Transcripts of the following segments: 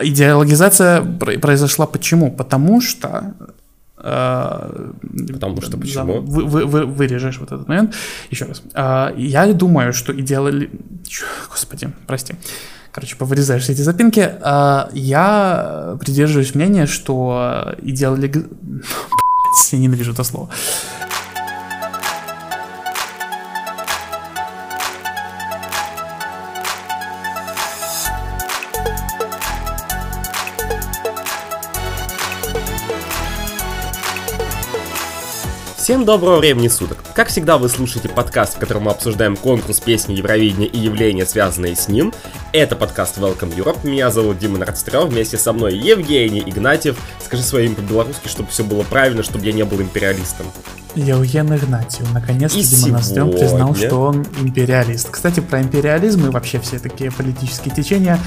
Идеологизация произошла почему? Потому что э, Потому что почему? Вы, вы, вы, вырежешь вот этот момент. Еще раз. Э, я думаю, что идеали... Господи, прости. Короче, повырезаешь все эти запинки. Э, я придерживаюсь мнения, что идеологи... Я ненавижу это слово. Всем доброго времени суток! Как всегда вы слушаете подкаст, в котором мы обсуждаем конкурс песни Евровидения и явления, связанные с ним. Это подкаст Welcome Europe, меня зовут Дима Нордстрём, вместе со мной Евгений Игнатьев. Скажи свое имя по-белорусски, чтобы все было правильно, чтобы я не был империалистом. Евген Игнатьев. Наконец-то Дима Нордстрём признал, что он империалист. Кстати, про империализм и вообще все такие политические течения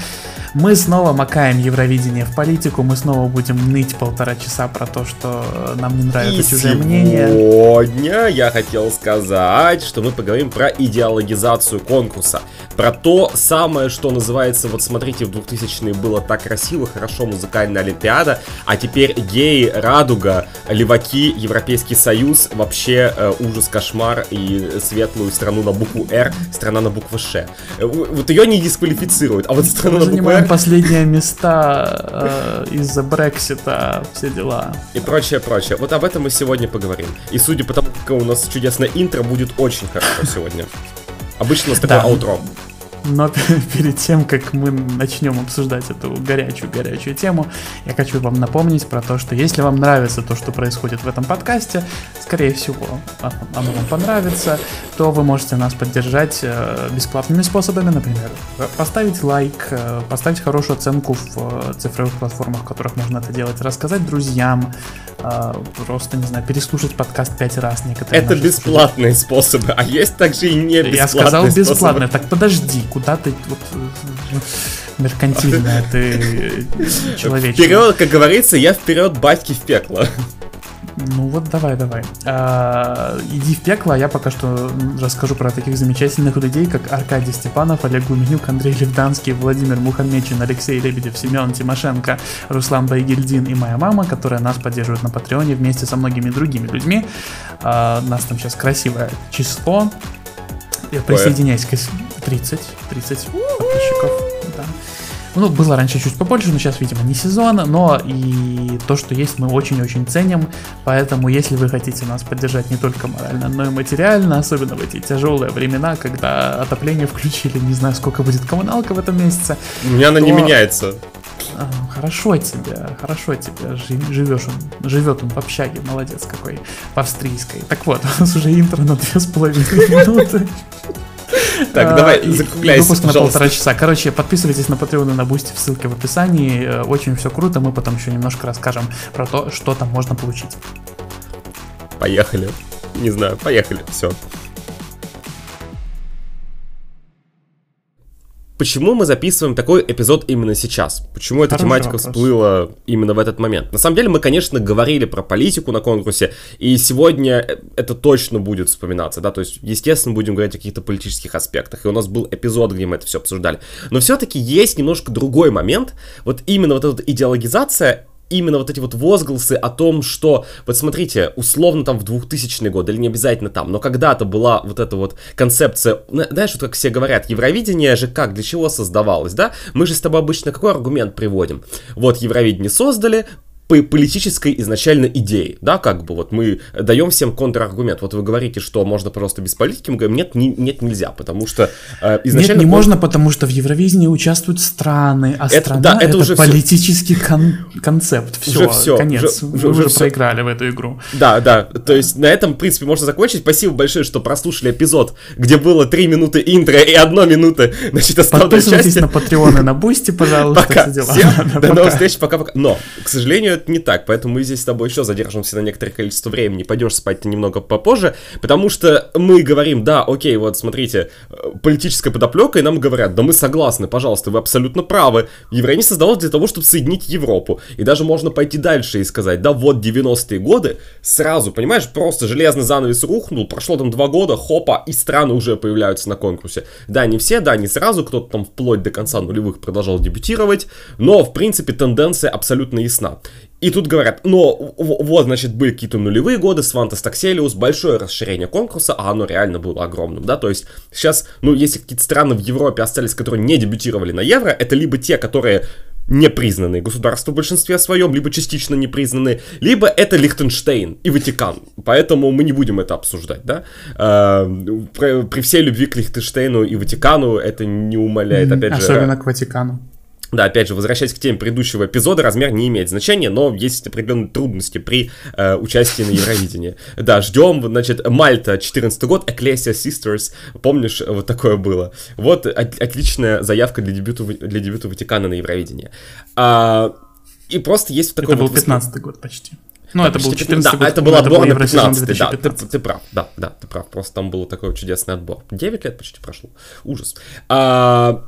мы снова макаем Евровидение в политику, мы снова будем ныть полтора часа про то, что нам не нравится и чужое мнение. Сегодня я хотел сказать, что мы поговорим про идеологизацию конкурса. Про то самое, что называется, вот смотрите, в 2000-е было так красиво, хорошо, музыкальная олимпиада, а теперь геи, радуга, леваки, Европейский Союз, вообще э, ужас, кошмар и светлую страну на букву Р, страна на букву Ш. Э, вот ее не дисквалифицируют, а вот страну на букву Р последние места э, из-за Брексита, все дела. И прочее, прочее. Вот об этом мы сегодня поговорим. И судя по тому, как у нас чудесное интро, будет очень хорошо сегодня. Обычно у нас такое аутро. Но перед тем, как мы начнем обсуждать эту горячую-горячую тему, я хочу вам напомнить про то, что если вам нравится то, что происходит в этом подкасте, скорее всего, оно вам понравится, то вы можете нас поддержать э, бесплатными способами, например, поставить лайк, э, поставить хорошую оценку в э, цифровых платформах, в которых можно это делать, рассказать друзьям, просто, не знаю, переслушать подкаст пять раз некоторые. Это бесплатные способы, а есть также и не бесплатные Я сказал бесплатные, так подожди, куда ты вот меркантильная ты человек. Вперед, как говорится, я вперед батьки в пекло. Ну вот давай, давай. А, иди в пекло, а я пока что расскажу про таких замечательных людей, как Аркадий Степанов, Олег Гуменюк, Андрей Левданский, Владимир Мухаммечин, Алексей Лебедев, Семен Тимошенко, Руслан Байгельдин и моя мама, которая нас поддерживает на Патреоне вместе со многими другими людьми. А, нас там сейчас красивое число. Я присоединяюсь к 30, 30 подписчиков. Да. Ну, было раньше чуть побольше, но сейчас, видимо, не сезон, но и то, что есть, мы очень-очень ценим, поэтому если вы хотите нас поддержать не только морально, но и материально, особенно в эти тяжелые времена, когда отопление включили, не знаю, сколько будет коммуналка в этом месяце. У меня она то... не меняется. А, хорошо тебе, хорошо тебе, живешь он, живет он в общаге, молодец какой, в австрийской. Так вот, у нас уже интро на две с половиной минуты. Так, давай, а, закругляйся, Выпуск на полтора часа. Короче, подписывайтесь на Patreon и на в ссылке в описании. Э, очень все круто. Мы потом еще немножко расскажем про то, что там можно получить. Поехали. Не знаю, поехали. Все. Почему мы записываем такой эпизод именно сейчас? Почему эта Хороший тематика вопрос. всплыла именно в этот момент? На самом деле мы, конечно, говорили про политику на конкурсе, и сегодня это точно будет вспоминаться, да, то есть, естественно, будем говорить о каких-то политических аспектах, и у нас был эпизод, где мы это все обсуждали. Но все-таки есть немножко другой момент, вот именно вот эта идеологизация, именно вот эти вот возгласы о том, что, вот смотрите, условно там в 2000 год, или не обязательно там, но когда-то была вот эта вот концепция, знаешь, вот как все говорят, Евровидение же как, для чего создавалось, да? Мы же с тобой обычно какой аргумент приводим? Вот Евровидение создали, политической изначально идеи, да, как бы вот мы даем всем контраргумент. Вот вы говорите, что можно просто без политики, мы говорим, нет, не, нет, нельзя, потому что э, изначально... Нет, не можно, потому что в Евровидении участвуют страны, а это, страна да, это, это уже политический все... кон- концепт. Все, уже все, конец, уже, уже, уже все. проиграли в эту игру. Да, да, то есть на этом, в принципе, можно закончить. Спасибо большое, что прослушали эпизод, где было 3 минуты интро и 1 минута, значит, Подписывайтесь части. на Patreon и на Boosty, пожалуйста. Пока, всем, до новых встреч, пока-пока. Но, к сожалению, это не так, поэтому мы здесь с тобой еще задержимся на некоторое количество времени, пойдешь спать немного попозже, потому что мы говорим, да, окей, вот смотрите, э, политическая подоплека, и нам говорят, да мы согласны, пожалуйста, вы абсолютно правы, евреи не создавалось для того, чтобы соединить Европу, и даже можно пойти дальше и сказать, да вот 90-е годы, сразу, понимаешь, просто железный занавес рухнул, прошло там два года, хопа, и страны уже появляются на конкурсе. Да, не все, да, не сразу, кто-то там вплоть до конца нулевых продолжал дебютировать, но, в принципе, тенденция абсолютно ясна. И тут говорят, но вот, значит, были какие-то нулевые годы, Свантас Такселиус, большое расширение конкурса, а оно реально было огромным, да, то есть сейчас, ну, если какие-то страны в Европе остались, которые не дебютировали на Евро, это либо те, которые непризнанные государства в большинстве своем, либо частично непризнанные, либо это Лихтенштейн и Ватикан. Поэтому мы не будем это обсуждать, да. Э, при, при всей любви к Лихтенштейну и Ватикану это не умаляет, опять Особенно же... Особенно к Ватикану. Да, опять же, возвращаясь к теме предыдущего эпизода, размер не имеет значения, но есть определенные трудности при э, участии на Евровидении. Да, ждем, значит, Мальта, 14 год, Ecclesia Sisters, помнишь, вот такое было. Вот от, отличная заявка для дебюта, для дебюта Ватикана на Евровидении. А, и просто есть такой Это вот был 15 год почти. Ну, да, это был 14 да, год. это был отбор на 15 да, ты, ты прав, да, да, ты прав, просто там был такой чудесный отбор. 9 лет почти прошло, ужас. А,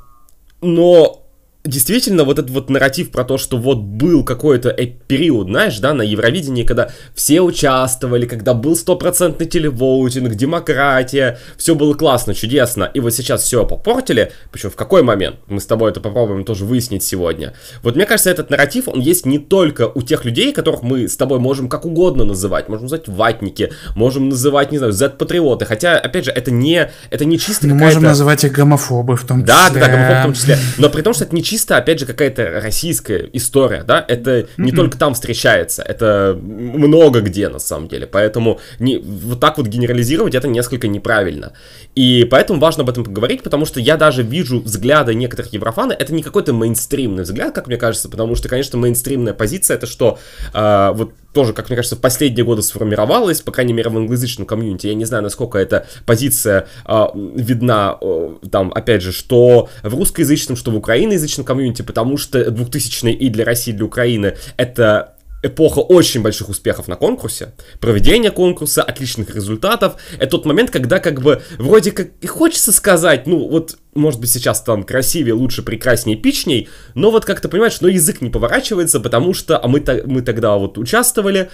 но действительно вот этот вот нарратив про то, что вот был какой-то период, знаешь, да, на Евровидении, когда все участвовали, когда был стопроцентный телевоутинг, демократия, все было классно, чудесно, и вот сейчас все попортили, причем в какой момент? Мы с тобой это попробуем тоже выяснить сегодня. Вот мне кажется, этот нарратив, он есть не только у тех людей, которых мы с тобой можем как угодно называть, можем называть ватники, можем называть, не знаю, Z-патриоты, хотя, опять же, это не, это не чисто Мы можем называть их гомофобы в том числе. Да, да, гомофобы в том числе, но при том, что это не чисто, опять же, какая-то российская история, да, это не только там встречается, это много где на самом деле, поэтому не, вот так вот генерализировать это несколько неправильно. И поэтому важно об этом поговорить, потому что я даже вижу взгляды некоторых еврофаны, это не какой-то мейнстримный взгляд, как мне кажется, потому что, конечно, мейнстримная позиция это что, э, вот тоже, как мне кажется, в последние годы сформировалась, по крайней мере, в англоязычном комьюнити. Я не знаю, насколько эта позиция э, видна, э, там, опять же, что в русскоязычном, что в украиноязычном комьюнити, потому что 2000-е и для России, и для Украины это эпоха очень больших успехов на конкурсе, проведение конкурса, отличных результатов. Это тот момент, когда как бы вроде как и хочется сказать, ну вот, может быть, сейчас там красивее, лучше, прекраснее, эпичней, но вот как-то понимаешь, но язык не поворачивается, потому что а мы, мы тогда вот участвовали,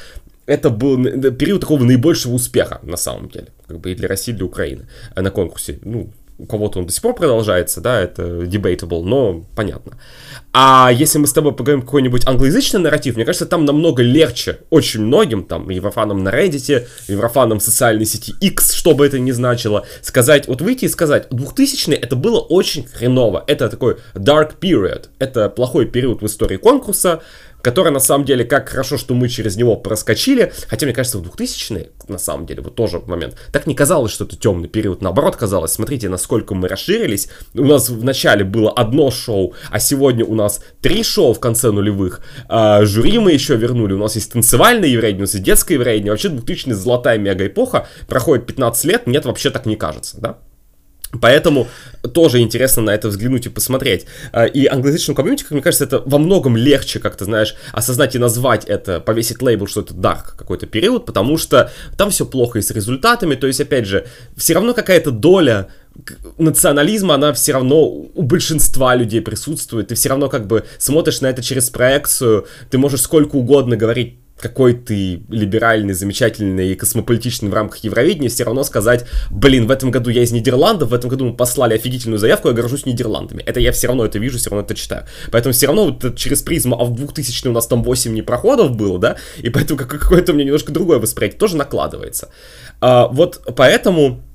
это был период такого наибольшего успеха, на самом деле, как бы и для России, и для Украины э, на конкурсе. Ну, у кого-то он до сих пор продолжается, да, это debatable, но понятно. А если мы с тобой поговорим какой-нибудь англоязычный нарратив, мне кажется, там намного легче очень многим, там, еврофанам на Reddit, еврофанам в социальной сети X, что бы это ни значило, сказать, вот выйти и сказать, 2000 это было очень хреново, это такой dark period, это плохой период в истории конкурса, который на самом деле, как хорошо, что мы через него проскочили, хотя мне кажется, в 2000-е, на самом деле, вот тоже момент, так не казалось, что это темный период, наоборот казалось, смотрите, насколько мы расширились, у нас в начале было одно шоу, а сегодня у нас три шоу в конце нулевых, а, жюри мы еще вернули, у нас есть танцевальное еврейдение, у нас есть детское еврейдение, вообще 2000 золотая мега-эпоха, проходит 15 лет, нет, вообще так не кажется, да? Поэтому тоже интересно на это взглянуть и посмотреть. А, и англоязычному комьюнити, как мне кажется, это во многом легче, как то знаешь, осознать и назвать это, повесить лейбл, что это dark какой-то период, потому что там все плохо и с результатами, то есть, опять же, все равно какая-то доля национализма, она все равно у большинства людей присутствует, ты все равно как бы смотришь на это через проекцию, ты можешь сколько угодно говорить какой ты либеральный, замечательный и космополитичный в рамках Евровидения, все равно сказать, блин, в этом году я из Нидерландов, в этом году мы послали офигительную заявку, я горжусь Нидерландами. Это я все равно это вижу, все равно это читаю. Поэтому все равно вот через призму, а в 2000 у нас там 8 непроходов было, да, и поэтому какое-то у меня немножко другое восприятие тоже накладывается. А, вот поэтому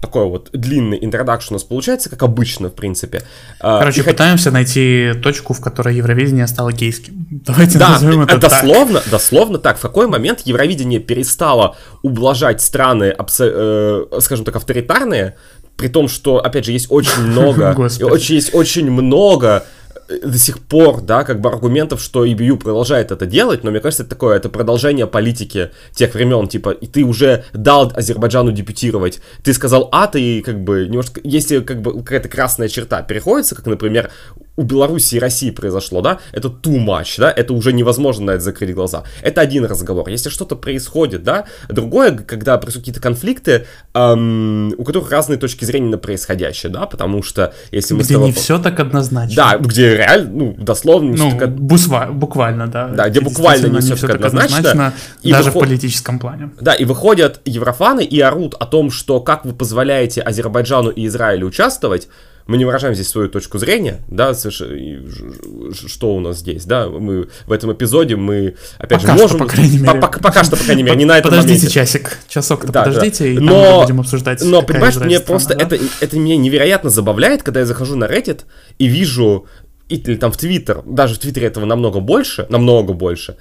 такой вот длинный интродакшн у нас получается, как обычно, в принципе. А, Короче, и пытаемся хот... найти точку, в которой Евровидение стало гейским. Давайте да, назовем это дословно, так. дословно так. В какой момент Евровидение перестало ублажать страны, э, скажем так, авторитарные, при том, что, опять же, есть очень много, очень, есть очень много до сих пор, да, как бы аргументов, что EBU продолжает это делать, но мне кажется, это такое, это продолжение политики тех времен, типа, и ты уже дал Азербайджану дебютировать, ты сказал А, ты как бы немножко, если как бы какая-то красная черта переходится, как, например, у Беларуси и России произошло, да, это too much, да, это уже невозможно на это закрыть глаза. Это один разговор. Если что-то происходит, да, другое, когда происходят какие-то конфликты, эм, у которых разные точки зрения на происходящее, да, потому что если мы где тобой... не все так однозначно. Да, где реально, ну, дословно, ну, так... бусва, буквально, да. Да, где буквально не все, так однозначно. однозначно и даже выход... в политическом плане. Да, и выходят еврофаны и орут о том, что как вы позволяете Азербайджану и Израилю участвовать, мы не выражаем здесь свою точку зрения, да, что у нас здесь, да, мы в этом эпизоде мы, опять пока же, можем... Что, по крайней мере. Пока, пока что, по крайней мере, не на этом Подождите моменте. часик, часок-то да, подождите, да. и но, мы будем обсуждать, Но, понимаешь, мне просто да? это, это меня невероятно забавляет, когда я захожу на Reddit и вижу или там в Твиттер, даже в Твиттере этого намного больше, намного больше,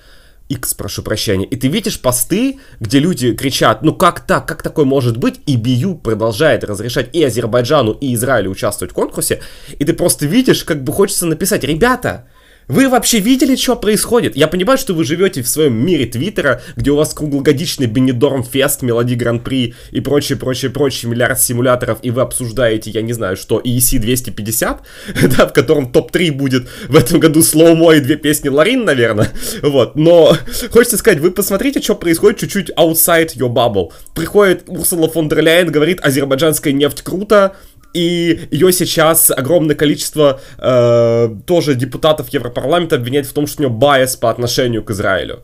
X, прошу прощения, и ты видишь посты, где люди кричат, ну как так, как такое может быть, и Бию продолжает разрешать и Азербайджану, и Израилю участвовать в конкурсе, и ты просто видишь, как бы хочется написать, ребята, вы вообще видели, что происходит? Я понимаю, что вы живете в своем мире Твиттера, где у вас круглогодичный Бенедорм Фест, Мелоди Гран-при и прочее, прочее, прочее, миллиард симуляторов, и вы обсуждаете, я не знаю, что, EEC 250, да, в котором топ-3 будет в этом году Слоумо и две песни Ларин, наверное, вот, но хочется сказать, вы посмотрите, что происходит чуть-чуть outside your bubble. Приходит Урсула фон дер Ляйен, говорит, азербайджанская нефть круто, и ее сейчас огромное количество э, тоже депутатов Европарламента обвиняет в том, что у нее bias по отношению к Израилю.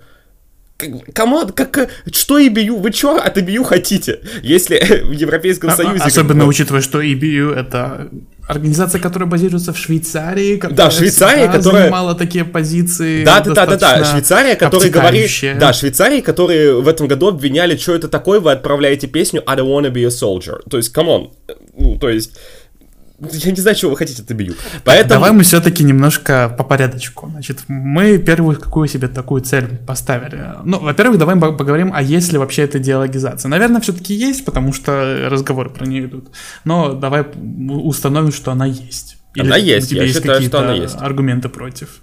Кому, как, что EBU? Вы что от EBU хотите? Если в Европейском а, Союзе... Особенно как... учитывая, что EBU это Организация, которая базируется в Швейцарии, да, Швейцария, которая занимала такие позиции. Да, да, да, да, да, Швейцария, которая говорит, да, Швейцария, которые в этом году обвиняли, что это такое, вы отправляете песню I don't wanna be a soldier. То есть, come on, ну, то есть я не знаю, чего вы хотите от бью. Поэтому... Давай мы все-таки немножко по порядочку. Значит, мы первую какую себе такую цель поставили. Ну, во-первых, давай поговорим, а есть ли вообще эта диалогизация. Наверное, все-таки есть, потому что разговоры про нее идут. Но давай установим, что она есть. Или она есть, я есть считаю, что она есть. аргументы против.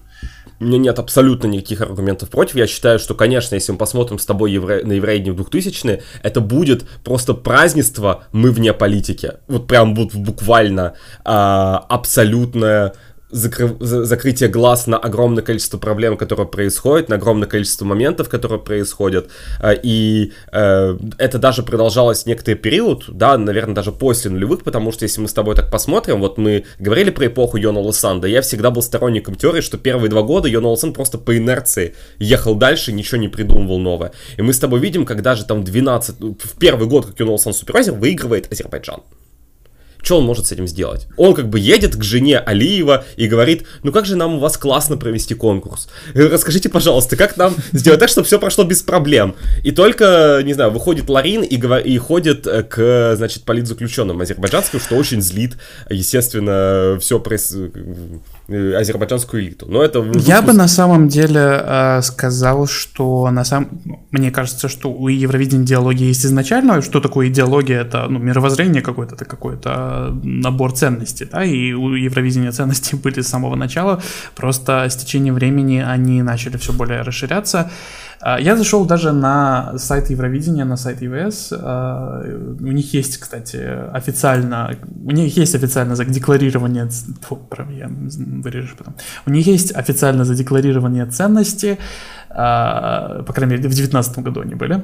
У меня нет абсолютно никаких аргументов против. Я считаю, что, конечно, если мы посмотрим с тобой евре... на Еврейдни в 2000-е, это будет просто празднество «Мы вне политики». Вот прям вот буквально а, абсолютное закры... закрытие глаз на огромное количество проблем, которые происходят, на огромное количество моментов, которые происходят. Э, и э, это даже продолжалось некоторый период, да, наверное, даже после нулевых, потому что если мы с тобой так посмотрим, вот мы говорили про эпоху Йона Лосанда, я всегда был сторонником теории, что первые два года Йона Лосан просто по инерции ехал дальше, ничего не придумывал новое. И мы с тобой видим, когда же там 12, в первый год, как Йона Лосан супервайзер, выигрывает Азербайджан. Что он может с этим сделать? Он как бы едет к жене Алиева и говорит, ну как же нам у вас классно провести конкурс? Э, расскажите, пожалуйста, как нам сделать так, чтобы все прошло без проблем? И только, не знаю, выходит Ларин и, говор... и ходит э, к, значит, политзаключенным азербайджанским, что очень злит, естественно, все пресс Э, азербайджанскую элиту. Но это я бы на самом деле э, сказал, что на самом мне кажется, что у Евровидения идеология есть изначально. Что такое идеология? Это ну, мировоззрение какое-то, это какой-то набор ценностей, да, и у Евровидения ценности были с самого начала. Просто с течением времени они начали все более расширяться. А, я зашел даже на сайт Евровидения, на сайт ЕВС. А, у них есть, кстати, официально, у них есть официально задекларирование, фу, я вырежу потом. У них есть официально задекларирование ценности, а, по крайней мере, в 2019 году они были.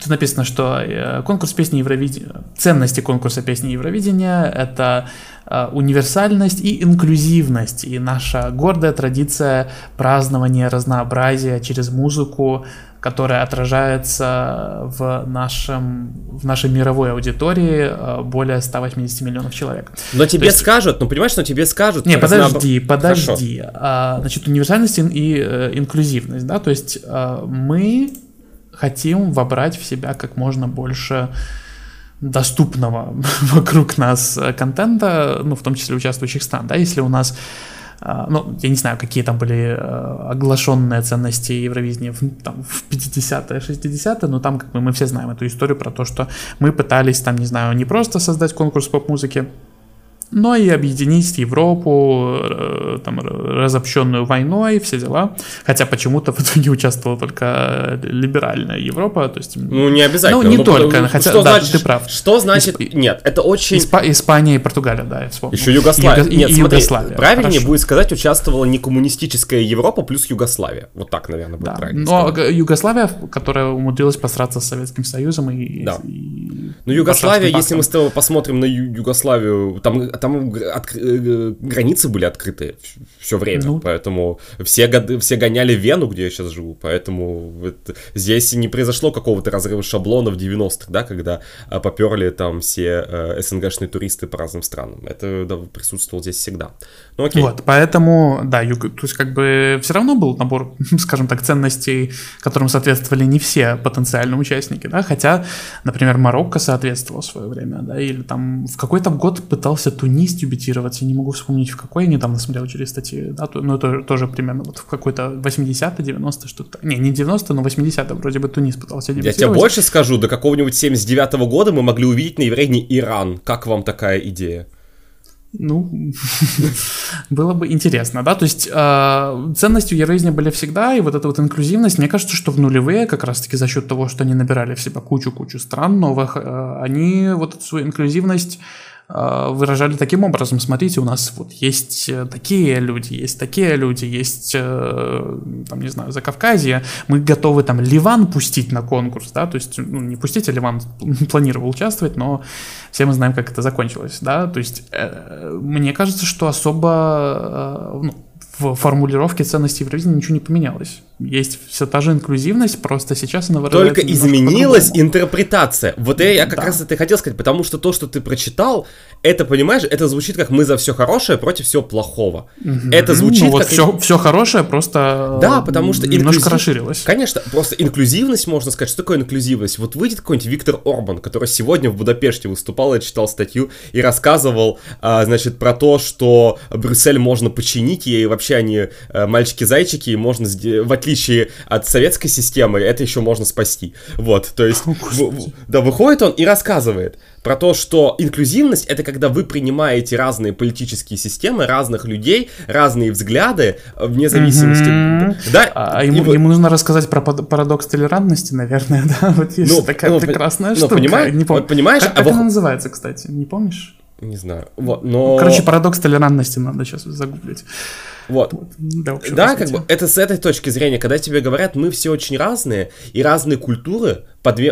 Тут написано, что э, конкурс песни Евровидения, ценности конкурса песни Евровидения — это э, универсальность и инклюзивность, и наша гордая традиция празднования разнообразия через музыку, которая отражается в, нашем, в нашей мировой аудитории э, более 180 миллионов человек. Но тебе есть... скажут, ну понимаешь, но тебе скажут... Не, подожди, подожди. А, значит, универсальность и инклюзивность, да, то есть мы хотим вобрать в себя как можно больше доступного вокруг нас э, контента, ну, в том числе участвующих стран, да, если у нас э, ну, я не знаю, какие там были э, оглашенные ценности Евровидения в, там, в 50-е, 60-е, но там как бы мы все знаем эту историю про то, что мы пытались там, не знаю, не просто создать конкурс поп-музыки, но и объединить Европу, э, там, разобщенную войной, все дела. Хотя почему-то в итоге участвовала только либеральная Европа, то есть... Ну, не обязательно. Ну, не только, хотя, что да, значит, ты прав. Что значит... Исп... Нет, это очень... Исп... Испания и Португалия, да, я вспомнил. Еще Югославия. Юго... Нет, и смотри, Югославия. правильнее Хорошо. будет сказать, участвовала не коммунистическая Европа плюс Югославия. Вот так, наверное, будет да. правильно Но сказать. Югославия, которая умудрилась посраться с Советским Союзом и... Да. И... Ну, Югославия, если мы с тобой посмотрим на Югославию, там там от, э, границы были открыты все время, ну. поэтому все, годы, все гоняли Вену, где я сейчас живу, поэтому это, здесь не произошло какого-то разрыва шаблона в 90-х, да, когда а, поперли там все э, СНГшные туристы по разным странам. Это да, присутствовало здесь всегда. Ну окей. Вот, поэтому, да, юг, то есть как бы все равно был набор, скажем так, ценностей, которым соответствовали не все потенциальные участники, да, хотя, например, Марокко соответствовал в свое время, да, или там в какой-то год пытался Тунис дебютировать, я не могу вспомнить в какой, я недавно смотрел через статьи, да, но это тоже примерно вот в какой-то 80 90 что-то, не, не 90 но 80 вроде бы Тунис пытался дебютировать. Я тебе больше скажу, до какого-нибудь 79 -го года мы могли увидеть на Еврейне Иран. Как вам такая идея? Ну, было бы интересно, да, то есть э, ценностью Евразии были всегда, и вот эта вот инклюзивность, мне кажется, что в нулевые, как раз-таки за счет того, что они набирали в себя кучу-кучу стран новых, э, они вот эту свою инклюзивность а, выражали таким образом, смотрите, у нас вот есть э, такие люди, есть такие люди, есть, э, там, не знаю, за Кавказье, мы готовы там Ливан пустить на конкурс, да, то есть, ну, не пустить, а Ливан планировал участвовать, но все мы знаем, как это закончилось, да, то есть, э, мне кажется, что особо, ну, в формулировке ценностей Евровидения ничего не поменялось. Есть все та же инклюзивность, просто сейчас она Только изменилась интерпретация. Вот я, я как да. раз это и хотел сказать, потому что то, что ты прочитал, это, понимаешь, это звучит как мы за все хорошее против всего плохого. Угу. Это звучит ну, вот как... Все, все хорошее просто да, потому что немножко инклюзив... расширилось. Конечно, просто инклюзивность, можно сказать, что такое инклюзивность? Вот выйдет какой-нибудь Виктор Орбан, который сегодня в Будапеште выступал, я читал статью и рассказывал, а, значит, про то, что Брюссель можно починить, и вообще они а, мальчики-зайчики, и можно, в отличие от советской системы, это еще можно спасти. Вот, то есть, да, выходит он и рассказывает про то, что инклюзивность это когда вы принимаете разные политические системы, разных людей, разные взгляды, э, вне зависимости. Mm-hmm. Да, а ему, вы... ему нужно рассказать про парадокс толерантности, наверное, да? Вот есть ну, такая ну, прекрасная ну, штука. Понимаешь, не помню. Вот, понимаешь, как, а как она называется, кстати? Не помнишь? Не знаю. Вот, но... Короче, парадокс толерантности надо сейчас загуглить. Вот. вот. Да, да как бы это с этой точки зрения, когда тебе говорят, мы все очень разные, и разные культуры,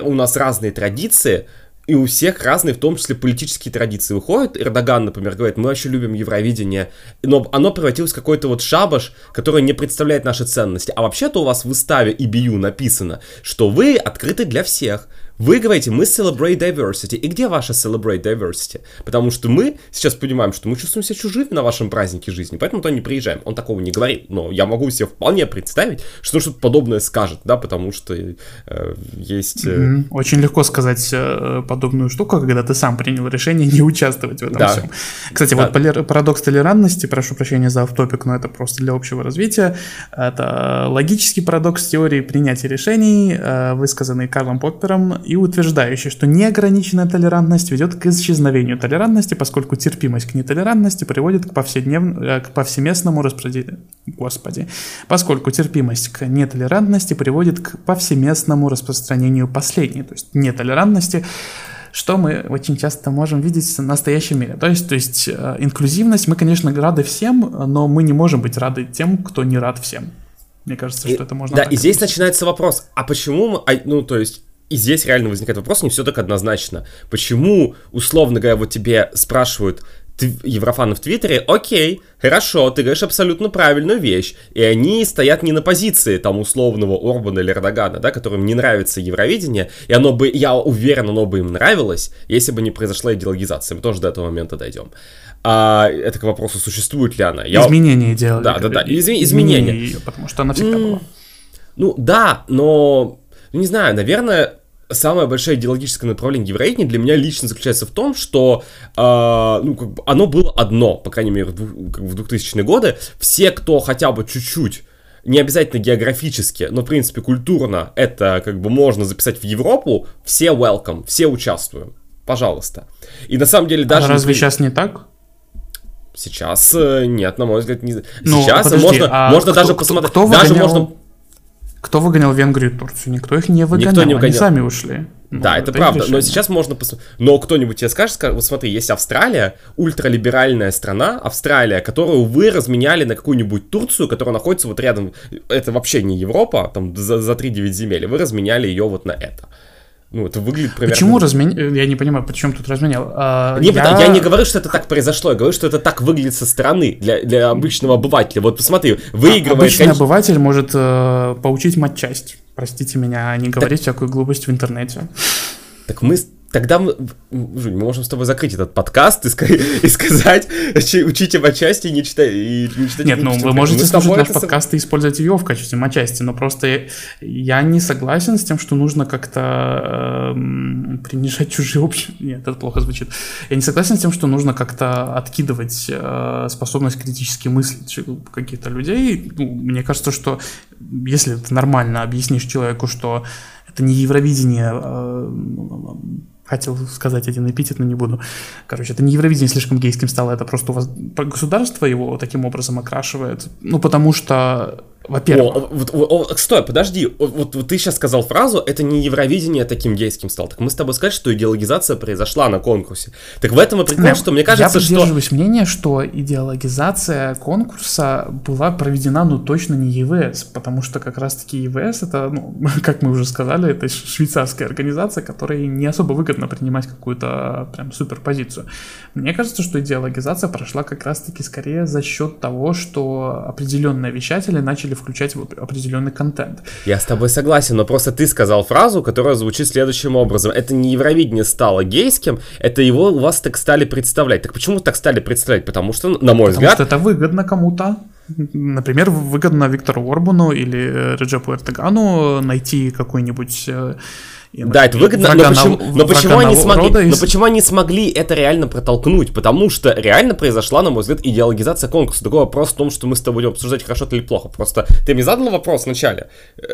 у нас разные традиции, и у всех разные, в том числе политические традиции выходят. Эрдоган, например, говорит, мы вообще любим Евровидение, но оно превратилось в какой-то вот шабаш, который не представляет наши ценности. А вообще-то у вас в выставе EBU написано, что вы открыты для всех, вы говорите, мы celebrate diversity. И где ваша celebrate diversity? Потому что мы сейчас понимаем, что мы чувствуем себя чужими на вашем празднике жизни, поэтому туда не приезжаем. Он такого не говорит, но я могу себе вполне представить, что что-то подобное скажет, да, потому что э, есть... Э... Очень легко сказать э, подобную штуку, когда ты сам принял решение не участвовать в этом да. всем. Кстати, да. вот парадокс толерантности, прошу прощения за автопик, но это просто для общего развития. Это логический парадокс теории принятия решений, э, высказанный Карлом Поппером и утверждающий, что неограниченная толерантность ведет к исчезновению толерантности, поскольку терпимость к нетолерантности приводит к, повседнев... Э, к повсеместному распределению. Господи. Поскольку терпимость к нетолерантности приводит к повсеместному распространению последней, то есть нетолерантности, что мы очень часто можем видеть в настоящем мире. То есть, то есть э, инклюзивность, мы, конечно, рады всем, но мы не можем быть рады тем, кто не рад всем. Мне кажется, что и, это можно. Да, и здесь начинается вопрос: а почему мы, а, ну, то есть, и здесь реально возникает вопрос, не все так однозначно. Почему, условно говоря, вот тебе спрашивают еврофаны в Твиттере, окей, хорошо, ты говоришь абсолютно правильную вещь, и они стоят не на позиции там условного Орбана или Эрдогана, да, которым не нравится Евровидение, и оно бы, я уверен, оно бы им нравилось, если бы не произошла идеологизация, мы тоже до этого момента дойдем. А, это к вопросу, существует ли она. Я... Изменения делали. Да, да, да, изме... изменения. Ее, потому что она всегда была. Ну, да, но ну, не знаю, наверное, самое большое идеологическое направление евреидни для меня лично заключается в том, что э, ну, как бы оно было одно, по крайней мере, в, как в 2000-е годы. Все, кто хотя бы чуть-чуть не обязательно географически, но, в принципе, культурно это как бы можно записать в Европу, все welcome, все участвуем. Пожалуйста. И на самом деле даже... А разве если... сейчас не так? Сейчас э, нет, на мой взгляд, не... Ну, сейчас подожди, можно, а можно кто, даже посмотреть. Кто даже выгонял, можно... Кто выгонял Венгрию и Турцию? Никто их не выгонял, Никто не выгонял. они сами ушли. Ну, да, это, это правда, решение. но сейчас можно посмотреть. Но кто-нибудь тебе скажет, скажет, вот смотри, есть Австралия, ультралиберальная страна, Австралия, которую вы разменяли на какую-нибудь Турцию, которая находится вот рядом, это вообще не Европа, там за, за 3-9 земель, вы разменяли ее вот на это. Ну, это выглядит примерно... Почему разменял? Я не понимаю, почему тут разменял. А, не, я... я не говорю, что это так произошло, я говорю, что это так выглядит со стороны для, для обычного обывателя. Вот посмотри, выигрывает... Обычный конечно... обыватель может э, поучить матчасть. Простите меня, а не говорить так... всякую глупость в интернете. Так мы Тогда мы, мы можем с тобой закрыть этот подкаст и, и сказать, учите матчасти и не читать. И не читать Нет, ну вы можете слушать наш подкаст и использовать его в качестве матчасти, но просто я не согласен с тем, что нужно как-то э, принижать чужие общие... Нет, это плохо звучит. Я не согласен с тем, что нужно как-то откидывать э, способность критически мыслить каких-то людей. Ну, мне кажется, что если ты нормально объяснишь человеку, что это не Евровидение, э, хотел сказать один эпитет, но не буду. Короче, это не Евровидение слишком гейским стало, это просто у вас государство его таким образом окрашивает. Ну, потому что во-первых. О, стой, подожди. Вот, вот ты сейчас сказал фразу, это не Евровидение таким гейским стало. Так мы с тобой сказали, что идеологизация произошла на конкурсе. Так в этом и прикол, что мне кажется, я придерживаюсь что... мнения, что идеологизация конкурса была проведена, ну, точно не ЕВС, потому что как раз-таки ЕВС это, ну, как мы уже сказали, это швейцарская организация, которой не особо выгодно принимать какую-то прям суперпозицию. Мне кажется, что идеологизация прошла как раз-таки скорее за счет того, что определенные вещатели начали начали включать определенный контент. Я с тобой согласен, но просто ты сказал фразу, которая звучит следующим образом. Это не Евровидение стало гейским, это его у вас так стали представлять. Так почему так стали представлять? Потому что, на мой Потому взгляд... Потому что это выгодно кому-то. Например, выгодно Виктору Орбану или э, Реджепу Эртегану найти какой-нибудь э, да, это выгодно, но почему, но, почему они смогли, но почему они смогли это реально протолкнуть? Потому что реально произошла, на мой взгляд, идеологизация конкурса. Другой вопрос в том, что мы с тобой будем обсуждать, хорошо это или плохо. Просто ты мне задал вопрос вначале.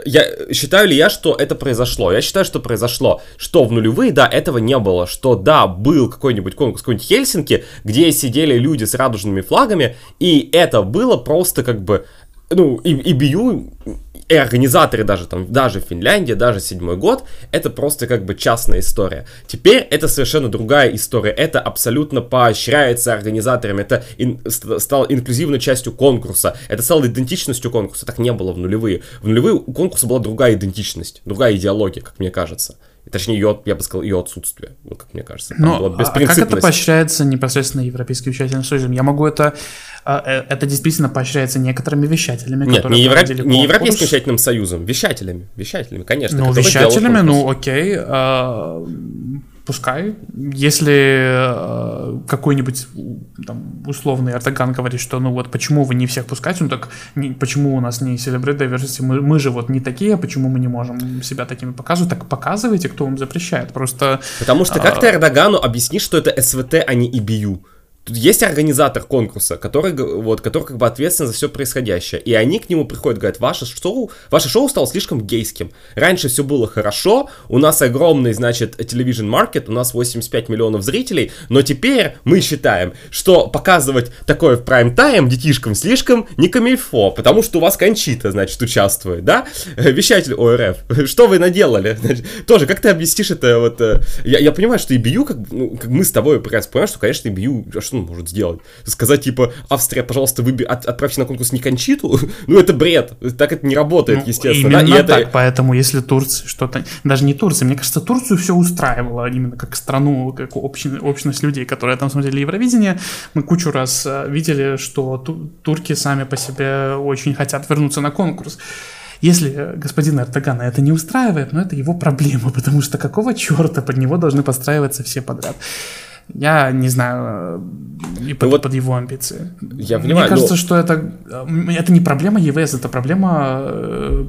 Я, считаю ли я, что это произошло? Я считаю, что произошло. Что в нулевые, да, этого не было. Что да, был какой-нибудь конкурс, какой-нибудь Хельсинки, где сидели люди с радужными флагами, и это было просто как бы ну, и, и бью, и организаторы даже там, даже Финляндия, даже седьмой год, это просто как бы частная история. Теперь это совершенно другая история, это абсолютно поощряется организаторами, это ин, стало инклюзивной частью конкурса, это стало идентичностью конкурса, так не было в нулевые. В нулевые у конкурса была другая идентичность, другая идеология, как мне кажется. Точнее, ее, я бы сказал, ее отсутствие, вот как мне кажется. Но, а как это поощряется непосредственно Европейским вещательным союзом? Я могу это... А, э, это действительно поощряется некоторыми вещателями, Нет, не, Евро... не Европейским вещательным союзом, вещателями, вещателями, конечно. Ну, вещателями, ну, окей. А, пускай. Если э, какой-нибудь там, условный Эрдоган говорит, что ну вот почему вы не всех пускаете, ну так не, почему у нас не Celebrate Diversity, мы, мы же вот не такие, почему мы не можем себя такими показывать, так показывайте, кто вам запрещает, просто... Потому что как а... ты Эрдогану объяснишь, что это СВТ, а не ИБЮ? Есть организатор конкурса, который, вот, который как бы ответственен за все происходящее. И они к нему приходят, говорят, ваше шоу, ваше шоу стало слишком гейским. Раньше все было хорошо, у нас огромный, значит, television market, у нас 85 миллионов зрителей, но теперь мы считаем, что показывать такое в прайм-тайм детишкам слишком не камильфо, потому что у вас Кончита, значит, участвует, да? Вещатель ОРФ, что вы наделали? Значит, тоже, как ты объяснишь это вот... Э, я, я понимаю, что EBU, как, ну, как мы с тобой прекрасно понимаем, что, конечно, EBU, что он может сделать? Сказать, типа, Австрия, пожалуйста, выби... от, отправьте на конкурс не Кончиту? ну, это бред. Так это не работает, ну, естественно. Именно да? так, это... поэтому если Турция что-то... Даже не Турция, мне кажется, Турцию все устраивало именно как страну, как общин... общность людей, которые там смотрели Евровидение. Мы кучу раз э, видели, что ту... турки сами по себе очень хотят вернуться на конкурс. Если господина Эрдогана это не устраивает, ну это его проблема, потому что какого черта под него должны подстраиваться все подряд. Я не знаю, э, и под, ну вот под его амбиции. Я понимаю, Мне кажется, но... что это, э, это не проблема ЕВС, это проблема э,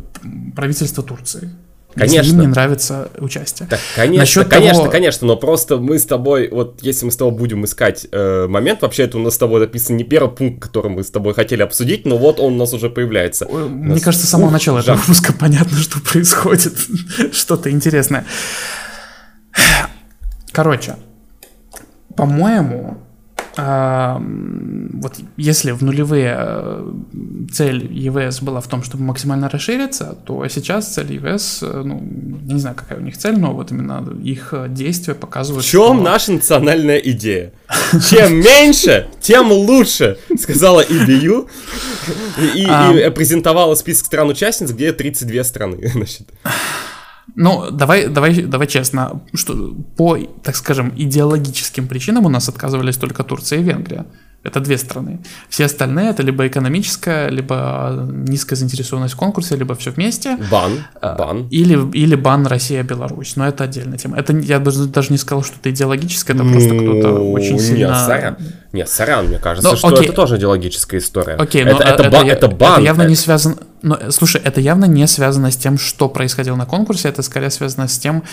правительства Турции. Конечно. Если им не нравится участие. Так, конечно, Насчет конечно, того... конечно, но просто мы с тобой, вот если мы с тобой будем искать э, момент, вообще это у нас с тобой написан не первый пункт, который мы с тобой хотели обсудить, но вот он у нас уже появляется. Мне нас... кажется, с самого Ух, начала этого выпуска понятно, что происходит. Что-то интересное. Короче, по-моему, вот если в нулевые э, цель ЕВС была в том, чтобы максимально расшириться, то сейчас цель ЕВС, э, ну, не знаю, какая у них цель, но вот именно их действия показывают... В чем что... наша национальная идея? Чем меньше, тем лучше, сказала EBU и, и презентовала список стран-участниц, где 32 страны, значит. Ну, давай, давай, давай честно, что по, так скажем, идеологическим причинам у нас отказывались только Турция и Венгрия. Это две страны. Все остальные это либо экономическая, либо низкая заинтересованность в конкурсе, либо все вместе. Бан. А, бан. Или, или бан Россия-Беларусь. Но это отдельная тема. Это я даже, даже не сказал, что это идеологическое, это просто кто-то очень сильно... Сорян. Нет, сорян, мне кажется, но, что окей. это тоже идеологическая история. Окей, это, но это, это, ба- это, бан. Это явно не связано... Но, слушай, это явно не связано с тем, что происходило на конкурсе, это скорее связано с тем,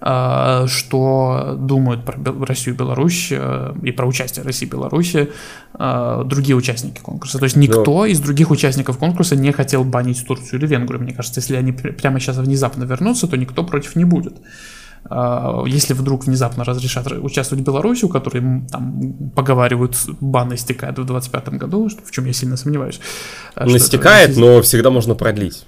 э, что думают про Россию и Беларусь э, и про участие России и Беларуси э, другие участники конкурса. То есть никто Но... из других участников конкурса не хотел банить Турцию или Венгрию. Мне кажется, если они прямо сейчас внезапно вернутся, то никто против не будет. А, если вдруг внезапно разрешат участвовать Беларуси, у которой там поговаривают, бан истекает в 2025 году, в чем я сильно сомневаюсь. А, Он истекает, это... но всегда можно продлить.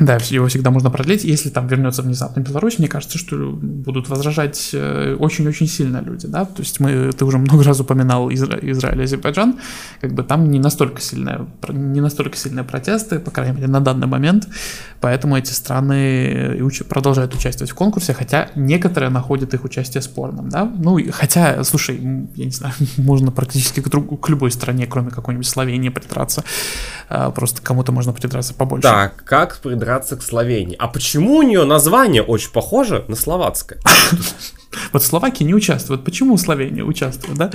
Да, его всегда можно продлить. Если там вернется внезапно Беларусь, мне кажется, что будут возражать э, очень-очень сильно люди, да. То есть мы, ты уже много раз упоминал Изра... Израиль и Азербайджан, как бы там не настолько сильные, не настолько сильные протесты, по крайней мере, на данный момент, поэтому эти страны продолжают участвовать в конкурсе, хотя некоторые находят их участие спорным, да. Ну, хотя, слушай, я не знаю, можно практически к, друг... к любой стране, кроме какой-нибудь Словении, придраться. А, просто кому-то можно придраться побольше. Так, как придраться к Словении. А почему у нее название очень похоже на словацкое? Вот Словакия не участвует. Почему Словения участвует, да?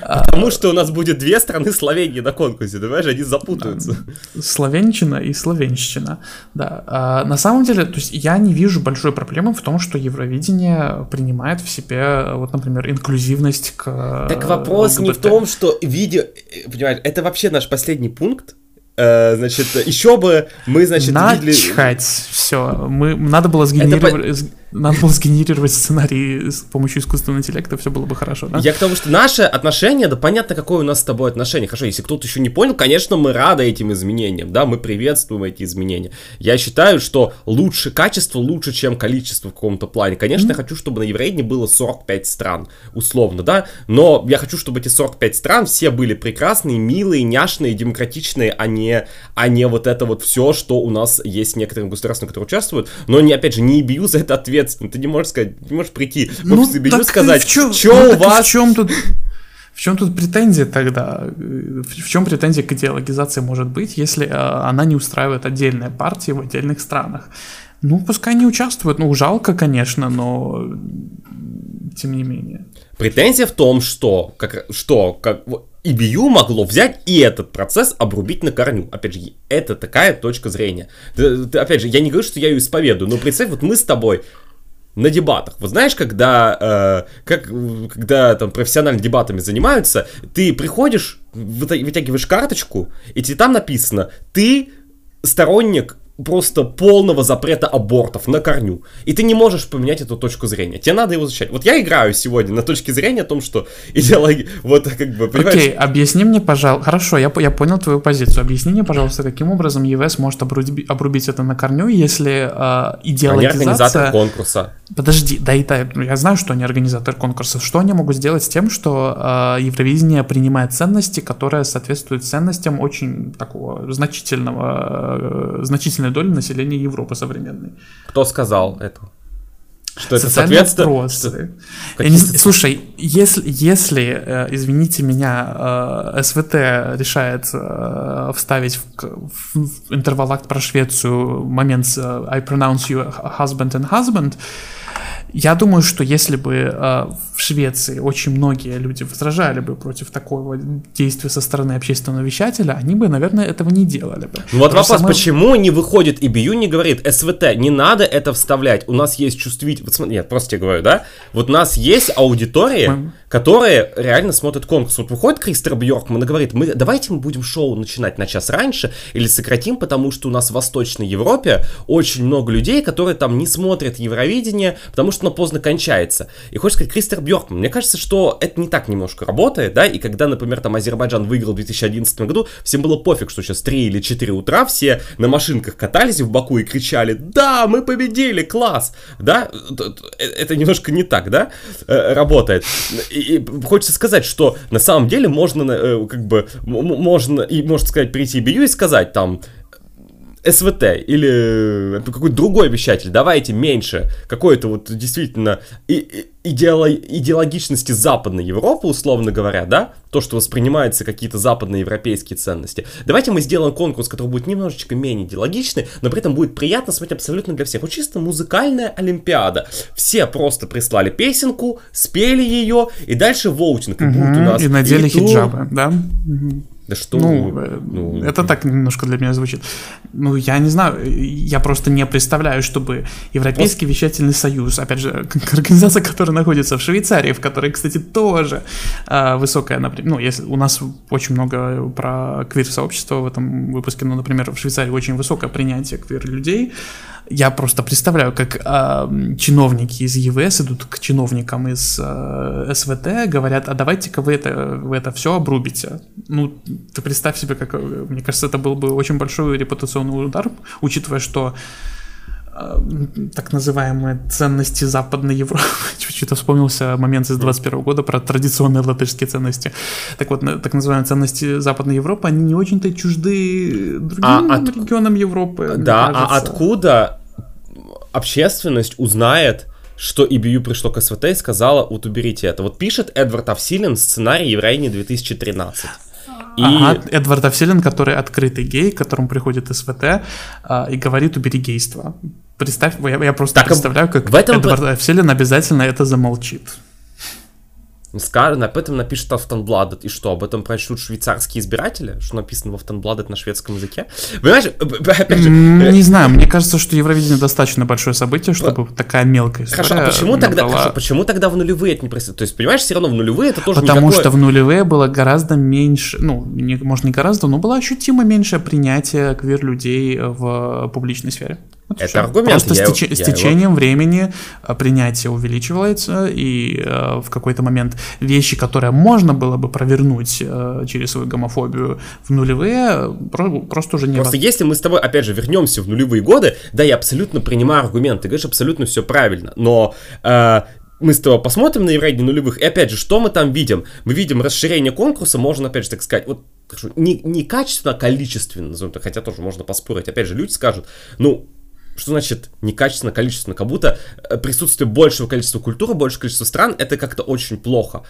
Потому что у нас будет две страны Словении на конкурсе, понимаешь, они запутаются. Словенчина и Словенщина, да. А на самом деле, то есть я не вижу большой проблемы в том, что Евровидение принимает в себе, вот, например, инклюзивность к Так вопрос ЛГБТ. не в том, что видео, понимаешь, это вообще наш последний пункт, Э, значит, еще бы мы, значит, Начхать, видели... все. Мы, надо было сгенерировать... надо было сгенерировать сценарий с помощью искусственного интеллекта, все было бы хорошо, да? Я к тому, что наше отношение, да понятно, какое у нас с тобой отношение. Хорошо, если кто-то еще не понял, конечно, мы рады этим изменениям, да, мы приветствуем эти изменения. Я считаю, что лучше качество лучше, чем количество в каком-то плане. Конечно, mm-hmm. я хочу, чтобы на Еврейне было 45 стран, условно, да, но я хочу, чтобы эти 45 стран все были прекрасные, милые, няшные, демократичные, а не, а не вот это вот все, что у нас есть некоторые государства, которые участвуют. Но, не, опять же, не бью за это ответ ответственен. Ты не можешь сказать, не можешь прийти в ну, офис сказать, что ну, у вас... В чем тут... В чем тут претензия тогда? В чем претензия к идеологизации может быть, если э, она не устраивает отдельные партии в отдельных странах? Ну, пускай не участвуют. Ну, жалко, конечно, но тем не менее. Претензия в том, что, как, что как, EBU могло взять и этот процесс обрубить на корню. Опять же, это такая точка зрения. Ты, ты, опять же, я не говорю, что я ее исповедую, но представь, вот мы с тобой на дебатах. Вот знаешь, когда, э, как, когда там профессиональными дебатами занимаются, ты приходишь, вытягиваешь карточку, и тебе там написано, ты сторонник просто полного запрета абортов на корню. И ты не можешь поменять эту точку зрения. Тебе надо его защищать. Вот я играю сегодня на точке зрения о том, что идеология... Вот как бы, понимаешь? Окей, объясни мне, пожалуйста... Хорошо, я, я понял твою позицию. Объясни мне, пожалуйста, каким образом ЕВС может обрубить, обрубить это на корню, если э, идеологизация... Они организатор конкурса. Подожди, да и да, я знаю, что они организатор конкурса. Что они могут сделать с тем, что э, Евровидение принимает ценности, которые соответствуют ценностям очень такого значительного, э, значительного значительной доли населения Европы современной. Кто сказал это? Что это соответствует? Не... Слушай, если, если, э, извините меня, э, СВТ решает э, вставить в, в интервал про Швецию момент I pronounce you husband and husband, я думаю, что если бы э, в Швеции очень многие люди возражали бы против такого действия со стороны общественного вещателя, они бы, наверное, этого не делали бы. Ну вот Потому вопрос, мы... почему не выходит и Бию не говорит, СВТ, не надо это вставлять, у нас есть чувствительность, вот смотри, нет, просто тебе говорю, да, вот у нас есть аудитория, мы... которые реально смотрят конкурс. Вот выходит Кристер Бьоркман и говорит, мы, давайте мы будем шоу начинать на час раньше или сократим, потому что у нас в Восточной Европе очень много людей, которые там не смотрят Евровидение, потому что что оно поздно кончается. И хочется сказать, Кристер Бьоркман, мне кажется, что это не так немножко работает, да, и когда, например, там Азербайджан выиграл в 2011 году, всем было пофиг, что сейчас 3 или 4 утра все на машинках катались в Баку и кричали, да, мы победили, класс, да, это немножко не так, да, э, работает. И хочется сказать, что на самом деле можно, э, как бы, можно, и можно сказать, прийти Бию и сказать там, СВТ или э, какой-то другой вещатель, давайте меньше какой-то вот действительно идеолог, идеологичности Западной Европы, условно говоря, да, то, что воспринимаются какие-то западные европейские ценности. Давайте мы сделаем конкурс, который будет немножечко менее идеологичный, но при этом будет приятно смотреть абсолютно для всех. Вот чисто музыкальная олимпиада. Все просто прислали песенку, спели ее, и дальше воутинг. Угу, у нас и надели и хиджабы, да? Да что ну, ну, это так немножко для меня звучит. Ну, я не знаю, я просто не представляю, чтобы Европейский Просто... вещательный союз, опять же, организация, которая находится в Швейцарии, в которой, кстати, тоже э, высокая, например, ну, если у нас очень много про квир-сообщество в этом выпуске, ну, например, в Швейцарии очень высокое принятие квир-людей, я просто представляю, как э, чиновники из ЕВС идут к чиновникам из э, СВТ, говорят, а давайте-ка вы это, вы это все обрубите. Ну, ты представь себе, как, мне кажется, это был бы очень большой репутационный удар, учитывая, что э, так называемые ценности Западной Европы. Что-то вспомнился момент из 21 года про традиционные латышские ценности. Так вот, так называемые ценности Западной Европы, они не очень-то чужды другим а от... регионам Европы. Да, а откуда общественность узнает, что EBU пришло к СВТ и сказала, вот уберите это. Вот пишет Эдвард Авсилин сценарий Еврейни 2013. И... Ага, Эдвард Авсилин, который открытый гей, к которому приходит СВТ а, и говорит «убери гейство». Представь, я, я просто так, представляю, как в этом... Эдвард Авсилин обязательно это замолчит. Скажет, об этом напишет Автонбладет. И что, об этом прочтут швейцарские избиратели? Что написано в Автонбладет на шведском языке? Понимаешь, опять же... Не знаю, мне кажется, что Евровидение достаточно большое событие, чтобы такая мелкая история Хорошо, а почему тогда, хорошо, почему тогда в нулевые это не происходит? То есть, понимаешь, все равно в нулевые это тоже Потому никакое... что в нулевые было гораздо меньше, ну, не, может не гораздо, но было ощутимо меньше принятия квир-людей в публичной сфере. Вот это все. аргумент. Просто я, с, теч- я с течением его... времени э, принятие увеличивается, и э, в какой-то момент вещи, которые можно было бы провернуть э, через свою гомофобию в нулевые, про- просто уже не Просто если мы с тобой, опять же, вернемся в нулевые годы, да, я абсолютно принимаю аргумент, ты говоришь абсолютно все правильно, но э, мы с тобой посмотрим на Евровидение нулевых, и опять же, что мы там видим? Мы видим расширение конкурса, можно, опять же, так сказать, вот не, не качественно, а количественно, назовем так, хотя тоже можно поспорить. Опять же, люди скажут, ну, что значит некачественно, количественно? Как будто э, присутствие большего количества культуры, большего количества стран, это как-то очень плохо.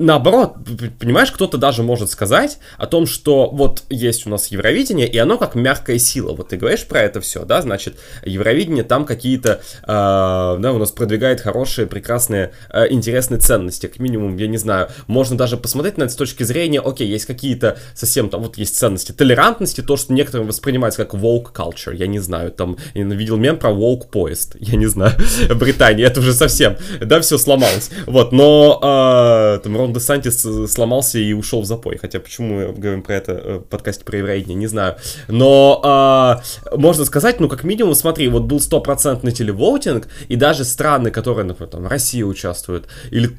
Наоборот, понимаешь, кто-то даже может сказать о том, что вот есть у нас Евровидение, и оно как мягкая сила. Вот ты говоришь про это все, да, значит, Евровидение там какие-то, э, да, у нас продвигает хорошие, прекрасные, э, интересные ценности. Как минимум, я не знаю, можно даже посмотреть на это с точки зрения, окей, есть какие-то совсем там, вот есть ценности толерантности, то, что некоторым воспринимается как woke culture, я не знаю, там, я видел мем про woke поезд, я не знаю, Британия, это уже совсем, да, все сломалось. Вот, но э, там Рон Десантис э, сломался и ушел в запой. Хотя почему мы говорим про это э, в подкасте про евровидение, не знаю. Но э, можно сказать, ну, как минимум, смотри, вот был стопроцентный телевоутинг, и даже страны, которые, например, там, Россия участвует, или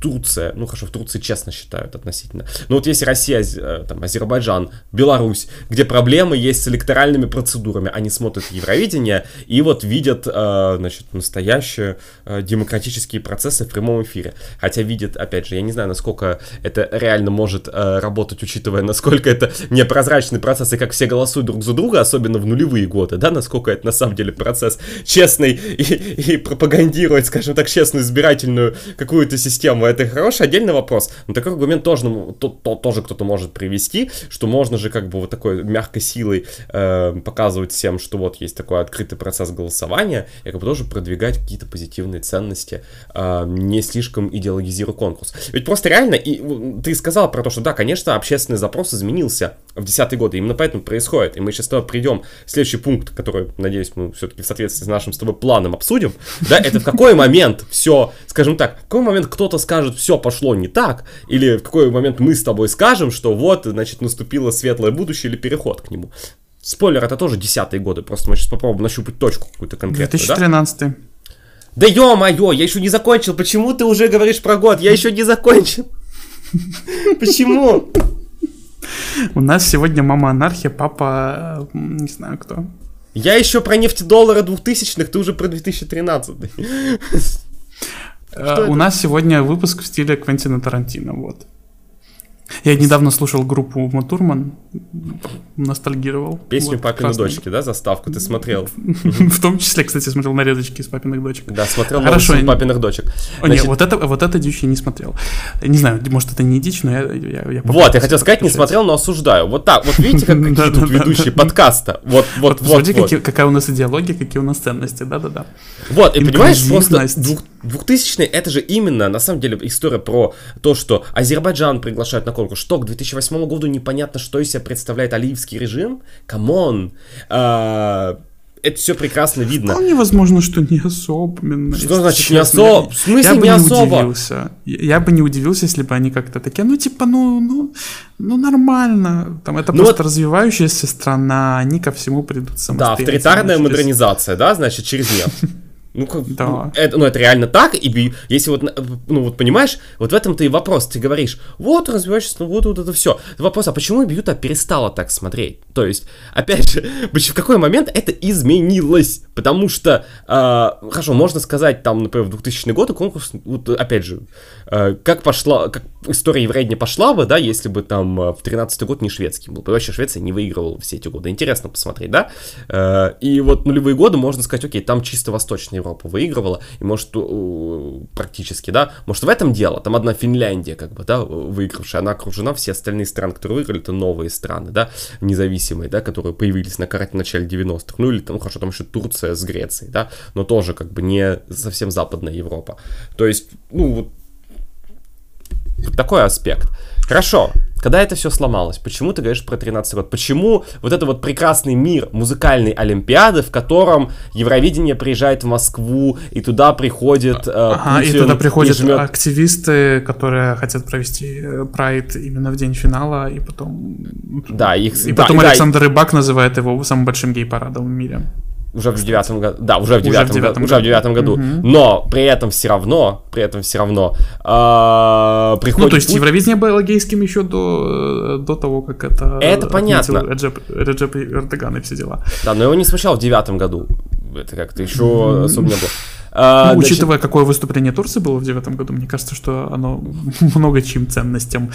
Турция, ну хорошо, в Турции честно считают относительно. Но вот если Россия, э, там, Азербайджан, Беларусь, где проблемы есть с электоральными процедурами, они смотрят Евровидение и вот видят, э, значит, настоящие э, демократические процессы в прямом эфире. Хотя видят, опять же, я не знаю, насколько это реально может работать, учитывая, насколько это непрозрачный процесс, и как все голосуют друг за друга, особенно в нулевые годы, да, насколько это на самом деле процесс честный и, и пропагандирует, скажем так, честную избирательную какую-то систему это хороший отдельный вопрос. Но такой аргумент тоже, ну, то, то, тоже кто-то может привести, что можно же как бы вот такой мягкой силой э, показывать всем, что вот есть такой открытый процесс голосования, и как бы тоже продвигать какие-то позитивные ценности, э, не слишком идеологизируя конкурс. Ведь просто реально, и ты сказал про то, что да, конечно, общественный запрос изменился в десятые годы, именно поэтому происходит. И мы сейчас с тобой придем следующий пункт, который, надеюсь, мы все-таки в соответствии с нашим с тобой планом обсудим. Да, это в какой момент все, скажем так, в какой момент кто-то скажет, скажет, все пошло не так, или в какой момент мы с тобой скажем, что вот, значит, наступило светлое будущее или переход к нему. Спойлер, это тоже десятые годы, просто мы сейчас попробуем нащупать точку какую-то конкретную. 2013. Да? Да ё-моё, я еще не закончил. Почему ты уже говоришь про год? Я еще не закончил. Почему? У нас сегодня мама анархия, папа не знаю кто. Я еще про нефтедоллары двухтысячных, ты уже про 2013. Э, у нас сегодня выпуск в стиле Квентина Тарантино, вот. Я недавно слушал группу Матурман, ностальгировал. Песню вот, «Папины красный. дочки», да, заставку ты смотрел? В том числе, кстати, смотрел нарезочки из «Папиных дочек». Да, смотрел Хорошо, «Папиных дочек». Нет, вот это, вот это дичь я не смотрел. Не знаю, может, это не дичь, но я... я, вот, я хотел сказать, не смотрел, но осуждаю. Вот так, вот видите, как какие тут ведущие подкаста. Вот, вот, вот. Смотри, какая у нас идеология, какие у нас ценности, да-да-да. Вот, и понимаешь, просто 2000 это же именно, на самом деле, история про то, что Азербайджан приглашают на конкурс, что к 2008 году непонятно, что из себя представляет алиевский режим. Come on! А, это все прекрасно видно. Вполне возможно, что не особенно. Что значит не особо? В смысле я бы не особо? Удивился. Я, я бы не удивился, если бы они как-то такие, ну типа, ну, ну, ну нормально. Там это ну просто вот... развивающаяся страна, они ко всему придут самостоятельно. Да, авторитарная модернизация, да, значит, через нет. Ну, как, да. ну, это, ну, это реально так, и если вот, ну, вот понимаешь, вот в этом-то и вопрос. Ты говоришь, вот развиваешься, ну, вот, вот это все. Вопрос, а почему Бьюта перестала так смотреть? То есть, опять же, в какой момент это изменилось? Потому что, э, хорошо, можно сказать, там, например, в 2000 год конкурс, вот, опять же, э, как пошла, как история еврея пошла бы, да, если бы там э, в 13 год не шведский был. Вообще Швеция не выигрывала все эти годы. Интересно посмотреть, да? Э, и вот нулевые годы можно сказать, окей, там чисто восточный Европа выигрывала, и может практически, да, может в этом дело, там одна Финляндия, как бы, да, выигравшая, она окружена, все остальные страны, которые выиграли, это новые страны, да, независимые, да, которые появились на карте в начале 90-х, ну или там, хорошо, там еще Турция с Грецией, да, но тоже как бы не совсем западная Европа, то есть, ну, вот такой аспект. Хорошо, когда это все сломалось, почему ты говоришь про 13 год? Почему вот это вот прекрасный мир музыкальной олимпиады, в котором Евровидение приезжает в Москву, и туда приходит э, ага, Путин, и туда приходят и жмет... активисты, которые хотят провести прайд именно в день финала, и потом... Да, их... И потом да, Александр да, Рыбак называет его самым большим гей-парадом в мире. Уже в девятом году. Да, уже в девятом, году. Уже в девятом году. Угу. Но при этом все равно, при этом все равно э, приходит. Ну, то есть путь... Евровидение было гейским еще до, до того, как это. Это понятно. Реджеп, Реджеп Эрдоган и все дела. Да, но его не смущало в девятом году. Это как-то еще mm-hmm. особо не было. А, ну, значит... Учитывая, какое выступление Турции было в девятом году, мне кажется, что оно много чем ценностям.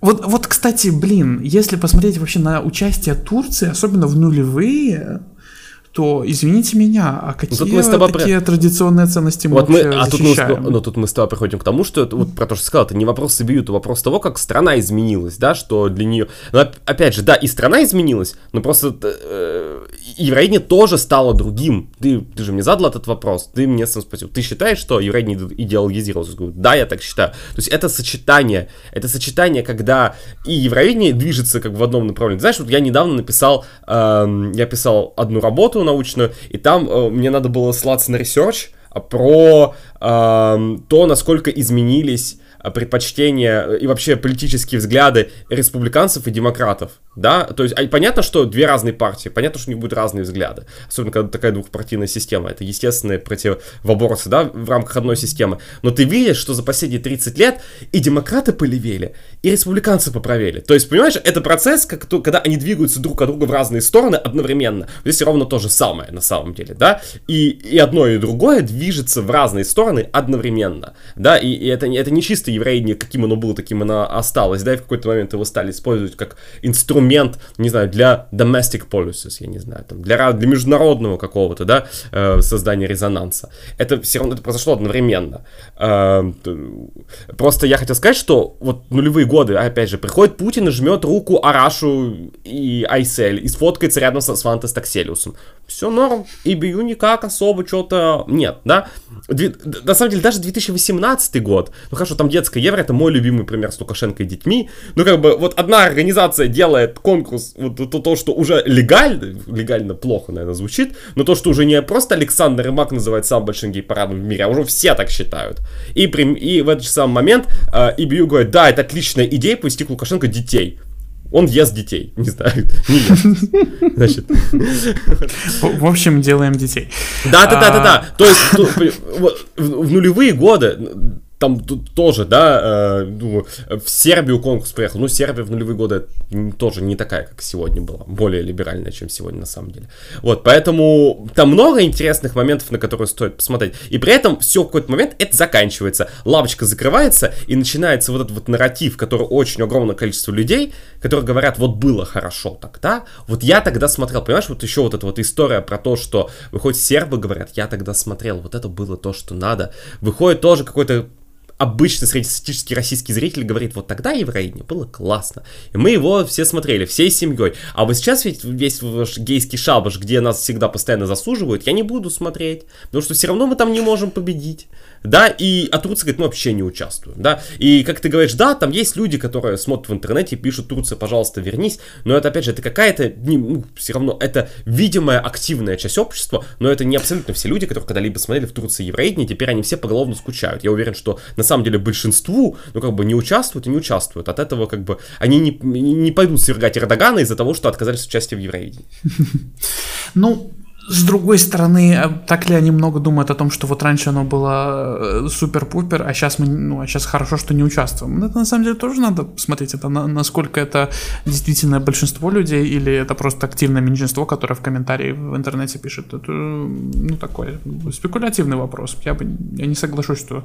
Вот, вот, кстати, блин, если посмотреть вообще на участие Турции, особенно в нулевые, то извините меня, а какие тут мы с тобой такие при... традиционные ценности мы вот мы, а тут мы, ну, тут мы с тобой приходим к тому, что вот про то, что сказал, это не вопрос Сибири, это вопрос того, как страна изменилась, да, что для нее... Но опять же, да, и страна изменилась, но просто э, евровидение тоже стало другим. Ты, ты же мне задал этот вопрос, ты мне сам спросил, ты считаешь, что евровидение идеологизировалось? Я говорю, да, я так считаю. То есть это сочетание, это сочетание, когда и евровидение движется как бы в одном направлении. Знаешь, вот я недавно написал, э, я писал одну работу, работу научную, и там э, мне надо было ссылаться на research про э, то, насколько изменились э, предпочтения и вообще политические взгляды республиканцев и демократов да, то есть а, понятно, что две разные партии, понятно, что у них будут разные взгляды, особенно когда такая двухпартийная система, это естественные противоборцы, да, в рамках одной системы, но ты видишь, что за последние 30 лет и демократы полевели, и республиканцы поправели, то есть, понимаешь, это процесс, как то, когда они двигаются друг от друга в разные стороны одновременно, здесь ровно то же самое на самом деле, да, и, и одно и другое движется в разные стороны одновременно, да, и, и это, это не чисто еврейнее, каким оно было, таким оно осталось, да, и в какой-то момент его стали использовать как инструмент инструмент, не знаю, для domestic policies, я не знаю, там, для, для международного какого-то, да, э, создания резонанса. Это все равно это произошло одновременно. Э, просто я хотел сказать, что вот нулевые годы, опять же, приходит Путин и жмет руку Арашу и Айсель и сфоткается рядом с, с Фантас Такселиусом. Все норм, и бью никак особо что-то нет, да. Дви, на самом деле, даже 2018 год, ну хорошо, там детское евро, это мой любимый пример с Лукашенко и детьми, ну как бы вот одна организация делает делает конкурс, вот это то, что уже легально, легально плохо, наверное, звучит, но то, что уже не просто Александр Рымак называет самым большим гей-парадом в мире, а уже все так считают. И, при, и в этот же самый момент э, EBU говорит, да, это отличная идея повести к Лукашенко детей. Он ест детей, не знаю, не ест. Значит. В общем, делаем детей. Да, да, да, да, да. То есть в нулевые годы там тут тоже, да, э, думаю, в Сербию конкурс приехал. Ну, Сербия в нулевые годы тоже не такая, как сегодня была. Более либеральная, чем сегодня на самом деле. Вот, поэтому там много интересных моментов, на которые стоит посмотреть. И при этом все в какой-то момент это заканчивается. Лавочка закрывается, и начинается вот этот вот нарратив, который очень огромное количество людей, которые говорят, вот было хорошо тогда. Вот я тогда смотрел, понимаешь, вот еще вот эта вот история про то, что выходит сербы говорят, я тогда смотрел, вот это было то, что надо. Выходит тоже какой-то обычный среднестатистический российский зритель говорит, вот тогда Евровидение было классно. И мы его все смотрели, всей семьей. А вот сейчас ведь весь ваш гейский шабаш, где нас всегда постоянно засуживают, я не буду смотреть, потому что все равно мы там не можем победить да, и а Турция говорит, мы вообще не участвуем, да, и как ты говоришь, да, там есть люди, которые смотрят в интернете и пишут, Турция, пожалуйста, вернись, но это, опять же, это какая-то, ну, все равно, это видимая активная часть общества, но это не абсолютно все люди, которые когда-либо смотрели в Турции Евроидение, теперь они все поголовно скучают, я уверен, что на самом деле большинству, ну, как бы не участвуют и не участвуют, от этого, как бы, они не, не пойдут свергать Эрдогана из-за того, что отказались от участия в Евроидении. Ну, с другой стороны, а так ли они много думают о том, что вот раньше оно было э, супер-пупер, а сейчас мы, ну, а сейчас хорошо, что не участвуем. Это на самом деле тоже надо смотреть, это на, насколько это действительно большинство людей или это просто активное меньшинство, которое в комментарии в интернете пишет. Это, ну, такой спекулятивный вопрос. Я бы, я не соглашусь, что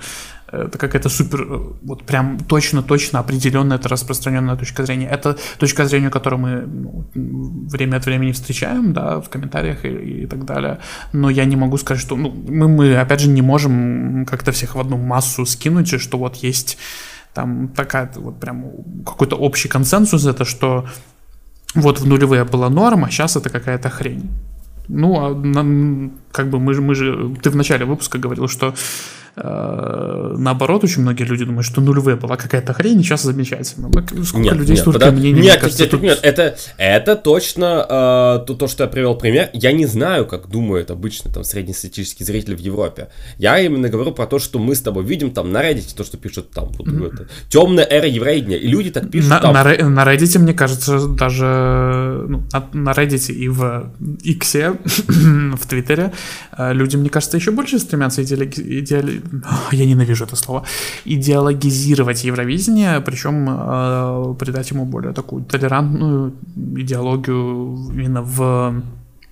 это какая-то супер, э, вот прям точно-точно определенная, это распространенная точка зрения. Это точка зрения, которую мы ну, время от времени встречаем, да, в комментариях и, и так далее. Но я не могу сказать, что ну, мы, мы, опять же, не можем как-то всех в одну массу скинуть, что вот есть там такая вот прям какой-то общий консенсус, это что вот в нулевые была норма, а сейчас это какая-то хрень. Ну, а как бы мы же, мы же, ты в начале выпуска говорил, что наоборот, очень многие люди думают, что нулевая была какая-то хрень, сейчас замечательно. Сколько нет, людей, нет, столько подо... мнений. Нет, кажется, нет, тут... нет, это, это точно э, то, то, что я привел пример. Я не знаю, как думают обычно там среднестатистические зрители в Европе. Я именно говорю про то, что мы с тобой видим там на Reddit, то, что пишут там, вот, mm-hmm. это, темная эра еврейдня, и люди так пишут на, там. На, на Reddit, мне кажется, даже ну, на, на Reddit и в X, в Твиттере, э, люди, мне кажется, еще больше стремятся идеали... идеали я ненавижу это слово, идеологизировать Евровидение, причем э, придать ему более такую толерантную идеологию именно в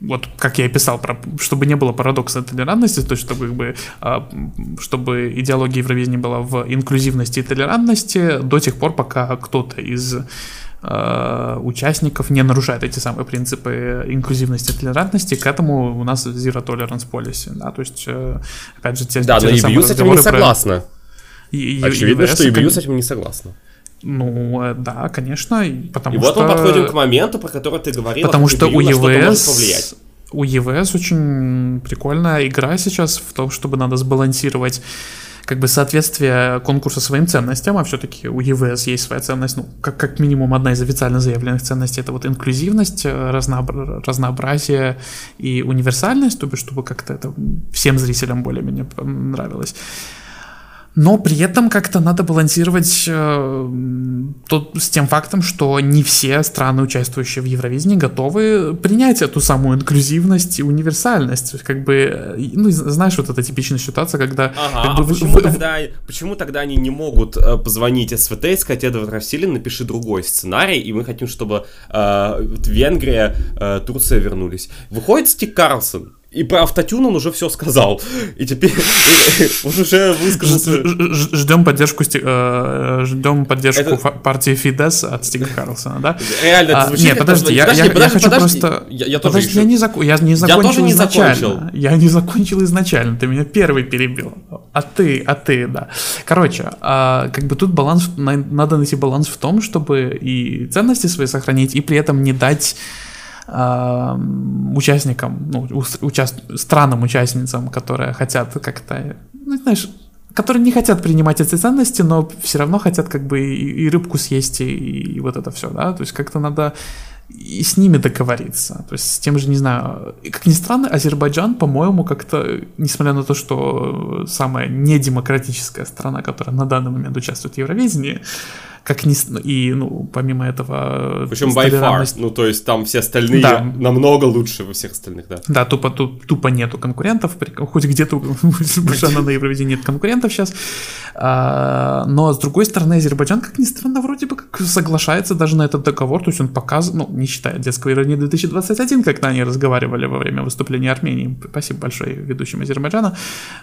вот как я и писал, про, чтобы не было парадокса толерантности, то есть чтобы, как бы, а, чтобы идеология Евровидения была в инклюзивности и толерантности до тех пор, пока кто-то из Э, участников не нарушает эти самые принципы инклюзивности и толерантности, к этому у нас zero tolerance policy, да, то есть, э, опять же, те, да, те но EBU с этим не согласна. Про... И, Очевидно, что EBU с этим не согласна. Ну, э, да, конечно, потому и что... И вот мы подходим к моменту, про который ты говорил, потому что у EVS... У EVS очень прикольная игра сейчас в том, чтобы надо сбалансировать как бы соответствие конкурса своим ценностям, а все-таки у ЕВС есть своя ценность, ну, как, как минимум одна из официально заявленных ценностей, это вот инклюзивность, э, разнообра- разнообразие и универсальность, то есть чтобы как-то это всем зрителям более-менее нравилось но при этом как-то надо балансировать э, тот, с тем фактом, что не все страны, участвующие в Евровидении, готовы принять эту самую инклюзивность и универсальность. То есть, как бы, э, ну, знаешь, вот эта типичная ситуация, когда... Ага, как бы, а почему, вы, тогда, почему тогда они не могут э, позвонить СВТ и сказать, Эдвард Равсилин, напиши другой сценарий, и мы хотим, чтобы э, Венгрия, э, Турция вернулись. Выходит Стик Карлсон, и про автотюн он уже все сказал. И теперь он уже высказался. Ждем поддержку, э, ждем поддержку партии Фидес от Стига Карлсона, да? Реально, это а, звучит Нет, подожди, я, хочу просто... Я, тоже я не, закончил изначально. Я не закончил изначально, ты меня первый перебил. А ты, а ты, да. Короче, а, как бы тут баланс, надо найти баланс в том, чтобы и ценности свои сохранить, и при этом не дать участникам, ну, уча странам, участницам, которые хотят как-то, ну, знаешь, которые не хотят принимать эти ценности, но все равно хотят как бы и, и рыбку съесть, и, и вот это все, да, то есть как-то надо и с ними договориться. То есть с тем же, не знаю, как ни странно, Азербайджан, по-моему, как-то, несмотря на то, что самая недемократическая страна, которая на данный момент участвует в Евровидении, как ни... И, ну, помимо этого... Причем by far, ну, то есть там все остальные да. намного лучше во всех остальных, да. Да, тупо, тупо нету конкурентов, хоть где-то Азербайджана на Евровидении нет конкурентов сейчас. А, но, с другой стороны, Азербайджан, как ни странно, вроде бы как соглашается даже на этот договор, то есть он показывает, ну, не считая детского Евровидения 2021, когда они разговаривали во время выступления Армении, спасибо большое ведущим Азербайджана,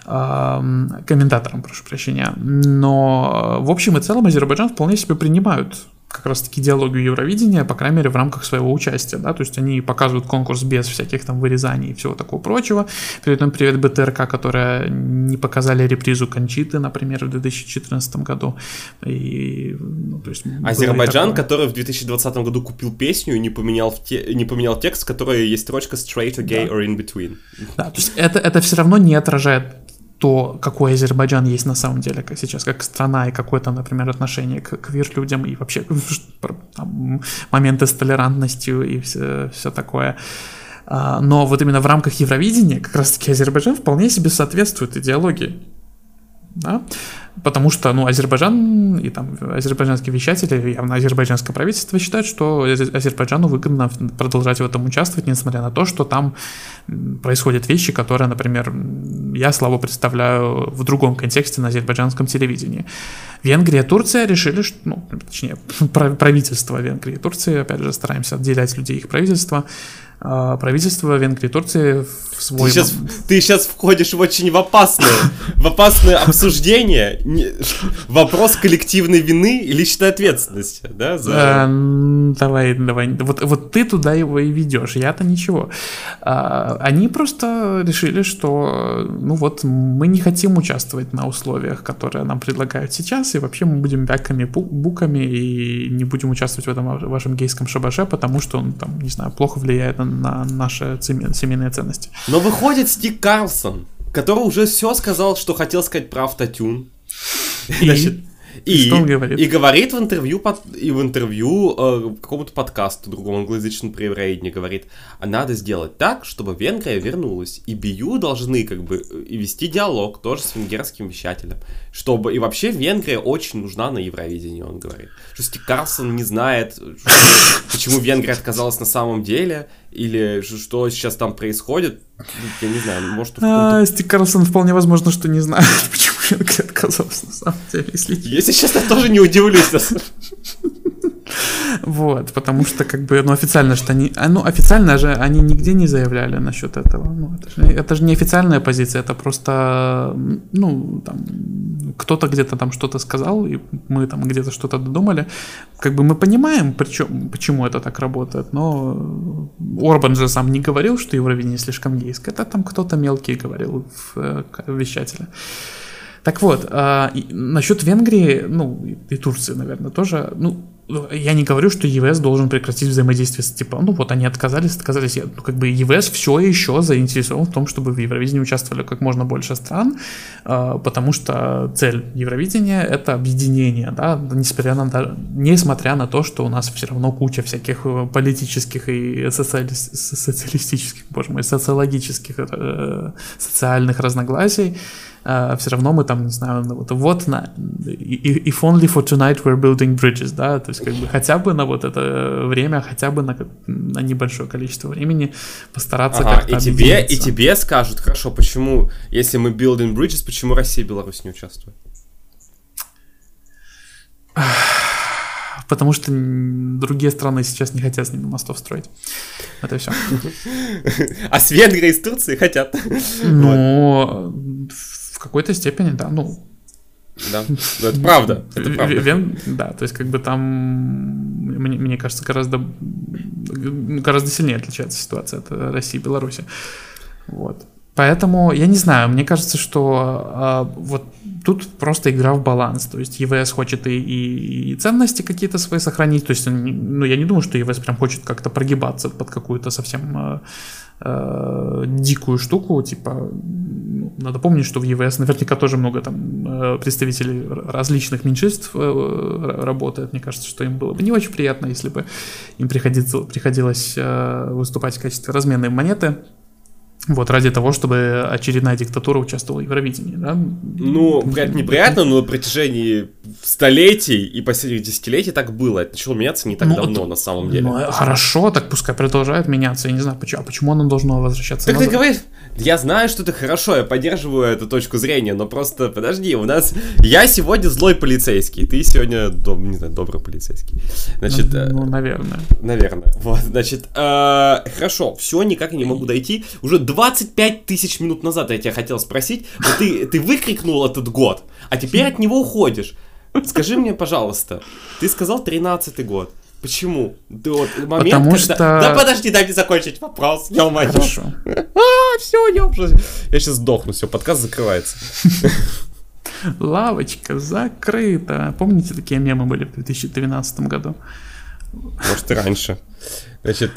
комментаторам, прошу прощения, но в общем и целом Азербайджан вполне себе принимают как раз-таки идеологию Евровидения, по крайней мере, в рамках своего участия, да, то есть они показывают конкурс без всяких там вырезаний и всего такого прочего. При этом привет БТРК, которая не показали репризу Кончиты, например, в 2014 году. И, ну, то есть Азербайджан, который в 2020 году купил песню и не поменял, в те... не поменял текст, в которой есть строчка straight or gay да. or in between. Да, то есть это, это все равно не отражает то, какой Азербайджан есть на самом деле, как сейчас, как страна, и какое-то, например, отношение к квир-людям, и вообще там, моменты с толерантностью и все, все такое. А, но вот именно в рамках Евровидения как раз-таки Азербайджан вполне себе соответствует идеологии. Да? Потому что, ну, Азербайджан и там азербайджанские вещатели, явно азербайджанское правительство считают, что Азербайджану выгодно продолжать в этом участвовать, несмотря на то, что там происходят вещи, которые, например, я слабо представляю в другом контексте на азербайджанском телевидении. Венгрия, Турция решили, что, ну, точнее, правительство Венгрии и Турции, опять же, стараемся отделять людей их правительства, а, правительство Венгрии и Турции в свой... Ты сейчас, ты сейчас входишь в очень в опасное, в опасное обсуждение, вопрос коллективной вины и личной ответственности, да? За... А, давай, давай, вот, вот ты туда его и ведешь, я-то ничего. А, они просто решили, что, ну вот, мы не хотим участвовать на условиях, которые нам предлагают сейчас, и вообще мы будем бяками, буками и не будем участвовать в этом вашем гейском шабаше, потому что он там, не знаю, плохо влияет на на наши семейные ценности. Но выходит Стик Карлсон, который уже все сказал, что хотел сказать про автотюн. И? Значит, и, что он говорит? И говорит в интервью, под, и в интервью э, какому-то подкасту другому англоязычному Евроидне говорит, а надо сделать так, чтобы Венгрия вернулась. И Бию должны как бы и вести диалог тоже с венгерским вещателем. Чтобы... И вообще Венгрия очень нужна на Евровидении, он говорит. Что Стик Карлсон не знает, почему Венгрия отказалась на самом деле, или что сейчас там происходит. Я не знаю, может... А, Стик Карлсон вполне возможно, что не знает, почему Шенкли отказался, на самом деле, если... Если честно, тоже не удивлюсь. Вот, потому что, как бы, ну, официально что они, а, ну, официально же они нигде не заявляли насчет этого. Ну, это же, это же не официальная позиция, это просто, ну, там, кто-то где-то там что-то сказал, и мы там где-то что-то додумали. Как бы мы понимаем, причем, почему это так работает, но Орбан же сам не говорил, что Евровидение слишком гейское, это там кто-то мелкий говорил в, в э, вещателе. Так вот, э, насчет Венгрии, ну, и Турции, наверное, тоже, ну, я не говорю, что ЕВС должен прекратить взаимодействие с типа, ну вот они отказались, отказались, ну как бы ЕВС все еще заинтересован в том, чтобы в Евровидении участвовали как можно больше стран, э, потому что цель Евровидения это объединение, да, несмотря на, несмотря на то, что у нас все равно куча всяких э, политических и социали, социалистических, боже мой, социологических, э, социальных разногласий, Uh, все равно мы там, не знаю, ну, вот, вот на if only for tonight we're building bridges, да, то есть как бы хотя бы на вот это время, хотя бы на, на небольшое количество времени постараться ага, как-то и тебе, и тебе скажут, хорошо, почему, если мы building bridges, почему Россия и Беларусь не участвуют? Потому что другие страны сейчас не хотят с ними мостов строить. Это все. А с Венгрией и с Турцией хотят. Ну, какой-то степени, да, ну... Да, ну, это правда. Это правда. Вен, да, то есть как бы там, мне, мне кажется, гораздо, гораздо сильнее отличается ситуация от России и Беларуси. Вот. Поэтому, я не знаю, мне кажется, что э, вот тут просто игра в баланс. То есть ЕВС хочет и, и, и ценности какие-то свои сохранить. То есть, ну, я не думаю, что ЕВС прям хочет как-то прогибаться под какую-то совсем э, э, дикую штуку. Типа, ну, надо помнить, что в ЕВС наверняка тоже много там э, представителей различных меньшинств э, работает. Мне кажется, что им было бы не очень приятно, если бы им приходилось, приходилось э, выступать в качестве разменной монеты Вот, ради того, чтобы очередная диктатура участвовала в Евровидении, да? Ну, это неприятно, но на протяжении столетий и последних десятилетий так было. Это начало меняться не так ну, давно, это, на самом деле. Ну, хорошо, так пускай продолжает меняться. Я не знаю, почему, а почему оно должно возвращаться Так назад? ты говоришь, я знаю, что это хорошо, я поддерживаю эту точку зрения, но просто подожди, у нас... Я сегодня злой полицейский, ты сегодня, доб... не знаю, добрый полицейский. Значит... Ну, ну наверное. Наверное. Вот, значит, э, хорошо, все, никак не могу дойти. Уже 25 тысяч минут назад я тебя хотел спросить, но ты, ты выкрикнул этот год, а теперь от него уходишь. Скажи мне, пожалуйста, ты сказал 13-й год. Почему? Да вот момент, Потому когда... что... Да подожди, дай мне закончить вопрос. Я умоюсь. Хорошо. А, все, я уже... Я сейчас сдохну, все, подкаст закрывается. Лавочка закрыта. Помните, такие мемы были в 2012 году? Может, и раньше. Значит,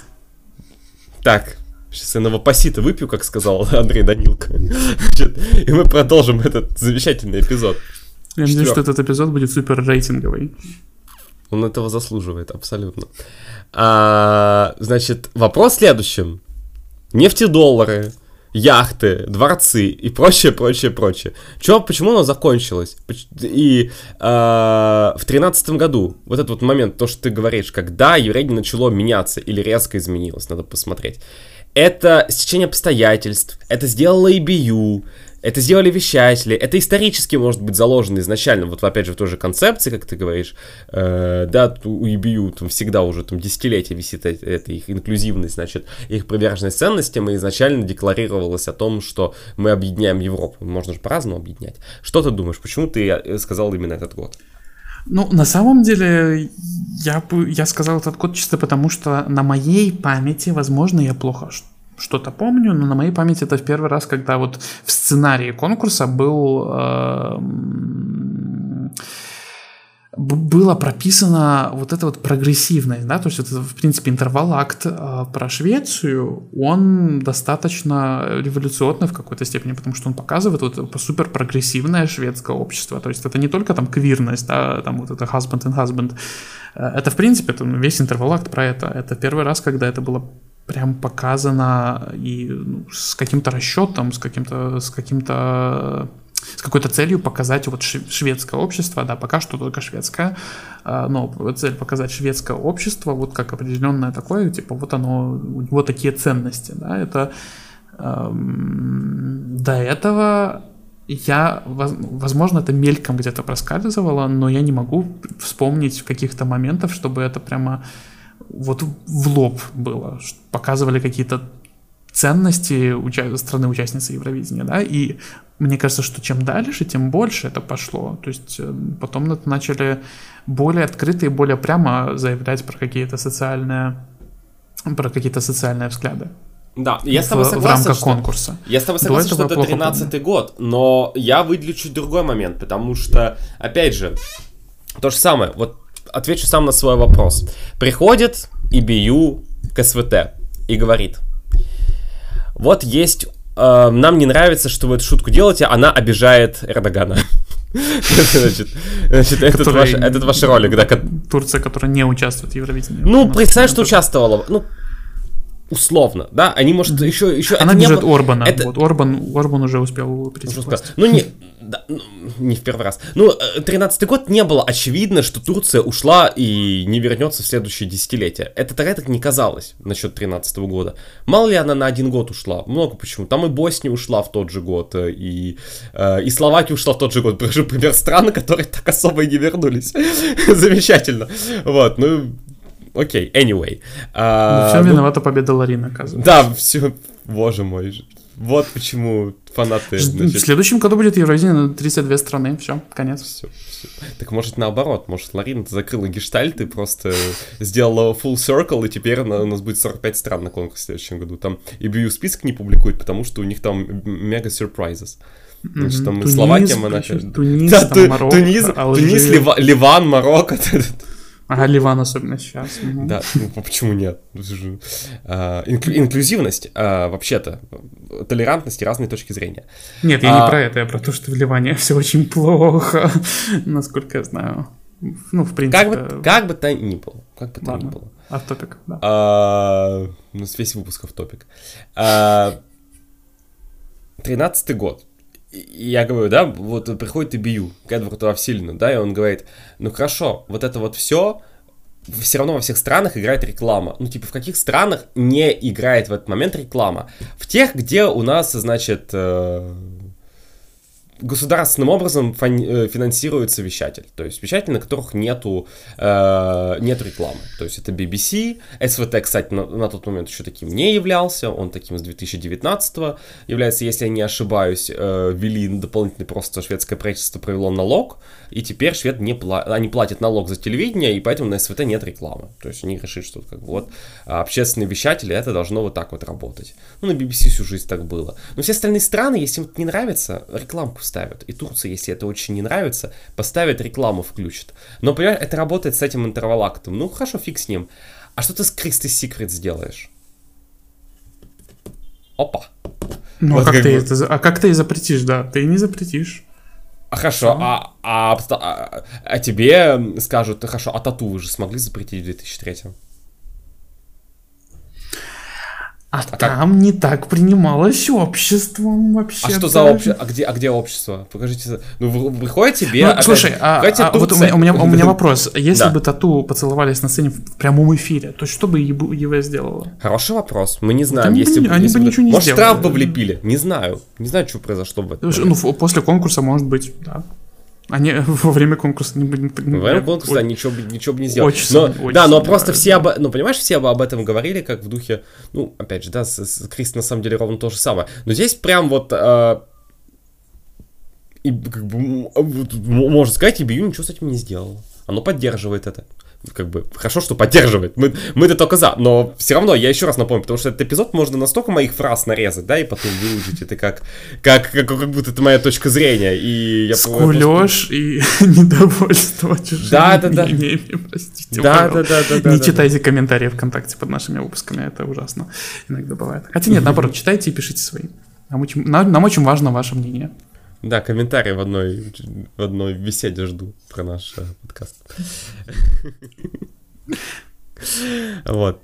так, Сейчас я новопосита выпью, как сказал Андрей Данилко. Значит, и мы продолжим этот замечательный эпизод. Я надеюсь, что этот эпизод будет супер рейтинговый. Он этого заслуживает, абсолютно. А, значит, вопрос в следующем. Нефтедоллары, яхты, дворцы и прочее, прочее, прочее. Чё, почему оно закончилось? И э, в тринадцатом году, вот этот вот момент, то, что ты говоришь, когда Евредин начало меняться или резко изменилось, надо посмотреть. Это стечение обстоятельств, это сделала EBU, это сделали вещатели, это исторически может быть заложено изначально, вот опять же в той же концепции, как ты говоришь, э, да, у EBU там всегда уже там десятилетия висит эта, эта их инклюзивность, значит, их приверженность ценностям, и изначально декларировалось о том, что мы объединяем Европу, можно же по-разному объединять. Что ты думаешь, почему ты э, сказал именно этот год? Ну, на самом деле, я, я сказал этот год чисто потому, что на моей памяти, возможно, я плохо что-то помню, но на моей памяти это в первый раз, когда вот в сценарии конкурса был э, было прописано вот это вот прогрессивность, да, то есть это, в принципе, интервал-акт э, про Швецию, он достаточно революционный в какой-то степени, потому что он показывает вот супер прогрессивное шведское общество, то есть это не только там квирность, да, там вот это husband and husband, э, это, в принципе, это, весь интервал-акт про это, это первый раз, когда это было прям показано и ну, с каким-то расчетом, с каким-то, с каким-то с какой-то целью показать вот шведское общество, да, пока что только шведское, а, но цель показать шведское общество вот как определенное такое, типа вот оно, у него такие ценности, да, это эм, до этого я, возможно, это мельком где-то проскальзывало, но я не могу вспомнить каких-то моментов, чтобы это прямо вот в лоб было, показывали какие-то ценности уча- страны участницы Евровидения, да, и мне кажется, что чем дальше, тем больше это пошло, то есть э, потом начали более открыто и более прямо заявлять про какие-то социальные, про какие-то социальные взгляды. Да, я с тобой согласен. В рамках что, конкурса. Я с тобой согласен, что это 13 год, но я выделю чуть другой момент, потому что, опять же, то же самое, вот отвечу сам на свой вопрос. Приходит ИБЮ к СВТ и говорит, вот есть, э, нам не нравится, что вы эту шутку делаете, она обижает Эрдогана. Значит, значит этот, ваш, этот ваш ролик, да. Турция, которая не участвует в Евровидении. Ну, представь, что участвовала. Ну, условно, да, они, может, еще... еще Она бежит было... Орбана, это... вот, Орбан, Орбан уже успел прийти Ну, не, да, ну, не в первый раз. Ну, 13-й год не было очевидно, что Турция ушла и не вернется в следующее десятилетие. Это тогда так не казалось насчет 13 -го года. Мало ли она на один год ушла? Много почему. Там и Босния ушла в тот же год, э, и, э, и Словакия ушла в тот же год. Прошу пример страны, которые так особо и не вернулись. Замечательно. Вот, ну, окей, anyway. А, все ну, виновата победа Ларина, оказывается. Да, все, боже мой. Вот почему фанаты... Значит... В следующем году будет Евровидение на 32 страны, все, конец. Все, все. Так может наоборот, может Ларина закрыла гештальт и просто сделала full circle, и теперь у нас будет 45 стран на конкурсе в следующем году. Там и BU список не публикует, потому что у них там мега сюрпризes. Значит, там Тунис, Словакия, Монако... Тунис, да, там, Марокко, Тунис, Тунис Ливан, Марокко. Ага, Ливан особенно сейчас. Угу. Да, ну почему нет? А, инклюзивность, а, вообще-то, толерантность и разные точки зрения. Нет, я а... не про это, я про то, что в Ливане все очень плохо, насколько я знаю. Ну, в принципе... Как бы, как бы то ни было. Как бы то ни было. Автопик, да. А, у нас весь выпуск автопик. А, 13 год. Я говорю, да, вот приходит и бью к Эдварду Авсилину, да, и он говорит, ну хорошо, вот это вот все, все равно во всех странах играет реклама. Ну, типа, в каких странах не играет в этот момент реклама? В тех, где у нас, значит, э, государственным образом э, финансируется вещатель. То есть вещатель, на которых нету, э, нет рекламы. То есть это BBC. СВТ, кстати, на, на тот момент еще таким не являлся. Он таким с 2019 является, если я не ошибаюсь, э, ввели дополнительный просто шведское правительство провело налог. И теперь швед не пла они платят налог за телевидение, и поэтому на СВТ нет рекламы. То есть они решили, что как бы вот общественные вещатели, это должно вот так вот работать. Ну, на BBC всю жизнь так было. Но все остальные страны, если им это не нравится, рекламку ставят. И Турция, если это очень не нравится, поставит рекламу, включит. Но, понимаешь, это работает с этим интервалактом. Ну, хорошо, фиг с ним. А что ты с Кристи Секрет сделаешь? Опа. Ну, вот а, как ты бы... это, а как ты запретишь, да? Ты не запретишь. А хорошо, а, а, а, а тебе скажут, хорошо, а тату вы же смогли запретить в 2003 а, а там как? не так принималось обществом вообще. А что за общество? А где, а где общество? Покажите. Ну, выходит тебе. Ну, слушай, а, а, вот у меня, у меня, у меня вопрос. Если да. бы тату поцеловались на сцене в прямом эфире, то что бы ЕВ сделала? Хороший вопрос. Мы не знаем. Там если бы, они если бы ничего не может, сделали. Может, штраф бы влепили? Не знаю. Не знаю, что произошло бы. Ну, после конкурса, может быть, да. Они во время конкурса не будем... Во время конкурса, да, ничего, ничего бы не сделали. Очень, но, очень да, но просто все об... Ну, понимаешь, все об этом говорили, как в духе... Ну, опять же, да, с, с Крис на самом деле ровно то же самое. Но здесь прям вот... Э, и, как бы, можно сказать, и Бью ничего с этим не сделал. Оно поддерживает это как бы, хорошо, что поддерживает. Мы, мы-то только за. Но все равно, я еще раз напомню, потому что этот эпизод можно настолько моих фраз нарезать, да, и потом выложить это как, как, как, как будто это моя точка зрения. И я Скулешь просто... и недовольство чужими да, да, да. мнениями, простите. Да, да, да, да, Не да, читайте да. комментарии ВКонтакте под нашими выпусками, это ужасно. Иногда бывает. Хотя нет, наоборот, читайте и пишите свои. Нам очень, нам, нам очень важно ваше мнение. Да, комментарий в одной, в одной беседе жду про наш э, подкаст. Вот,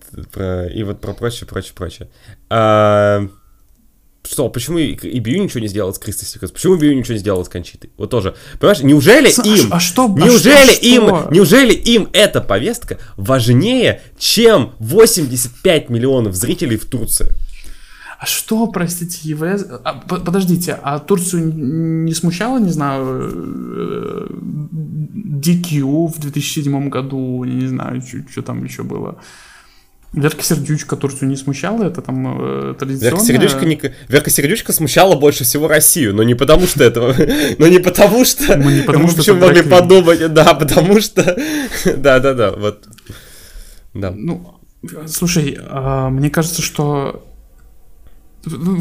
и вот про прочее, прочее, прочее. А, что, почему и Бью ничего не сделал с Кристо Секрет? Почему Бью ничего не сделал с Кончитой? Вот тоже. Понимаешь, неужели им... А что? Неужели а что, им... Что? Неужели им эта повестка важнее, чем 85 миллионов зрителей в Турции? А что, простите, ЕВС... А, подождите, а Турцию не смущало, не знаю, DQ э, в 2007 году, не знаю, что там еще было? Верка Сердючка Турцию не смущала, это там э, традиционно... Верка Сердючка, не... Верка Сердючка смущала больше всего Россию, но не потому что этого... Но не потому что... Мы не потому что... могли подумать, да, потому что... Да-да-да, вот. Да. Ну, слушай, а, мне кажется, что ну,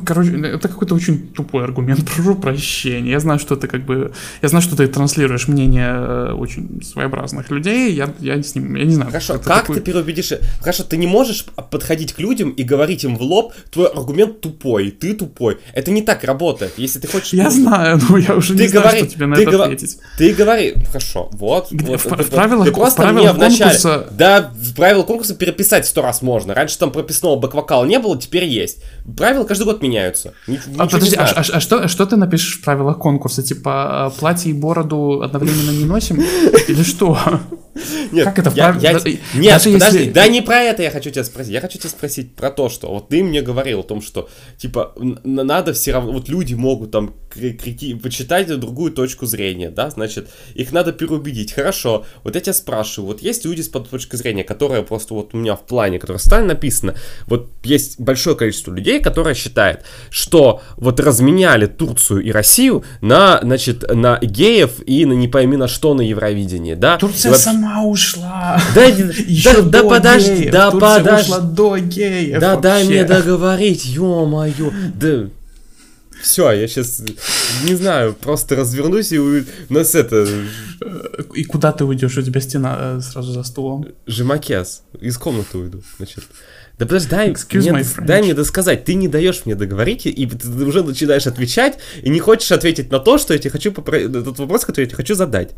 короче, это какой-то очень тупой аргумент. Прошу прощения. Я знаю, что ты как бы... Я знаю, что ты транслируешь мнение э, очень своеобразных людей. Я, я с ним... Я не знаю. Хорошо, как такой... ты переубедишь... Хорошо, ты не можешь подходить к людям и говорить им в лоб, твой аргумент тупой, ты тупой. Это не так работает. Если ты хочешь... Я знаю, но я уже ты не говори, знаю, что тебе на это гова... ответить. Ты говори... Хорошо, вот. Где, вот в, ты, в правилах, ты просто в мне вначале... Конкурса... Да, в правила конкурса переписать сто раз можно. Раньше там прописного бэк-вокала не было, теперь есть. Правила каждый год меняются. Ничего а, подожди, а, а, а, что, что ты напишешь в правилах конкурса? Типа, а, платье и бороду одновременно не носим? Или что? Нет, как это я, я, Нет, подожди, если... да не про это я хочу тебя спросить. Я хочу тебя спросить про то, что вот ты мне говорил о том, что типа надо все равно, вот люди могут там крики, почитать другую точку зрения, да, значит, их надо переубедить. Хорошо, вот я тебя спрашиваю, вот есть люди с точки зрения, которая просто вот у меня в плане, которая стали написано, вот есть большое количество людей, которые считают, что вот разменяли Турцию и Россию на, значит, на геев и на не пойми на что на Евровидении, да. Турция и, сама ушла. Да, Еще да, да подожди, да подожди. до геев Да вообще. дай мне договорить, ё-моё. Да, все, я сейчас, не знаю, просто развернусь и у нас это... И куда ты уйдешь? У тебя стена э, сразу за стулом. Жемакес. Из комнаты уйду, значит. Да подожди, дай, мне, дай мне досказать. Ты не даешь мне договорить, и ты уже начинаешь отвечать, и не хочешь ответить на то, что я тебе хочу попро... этот вопрос, который я тебе хочу задать.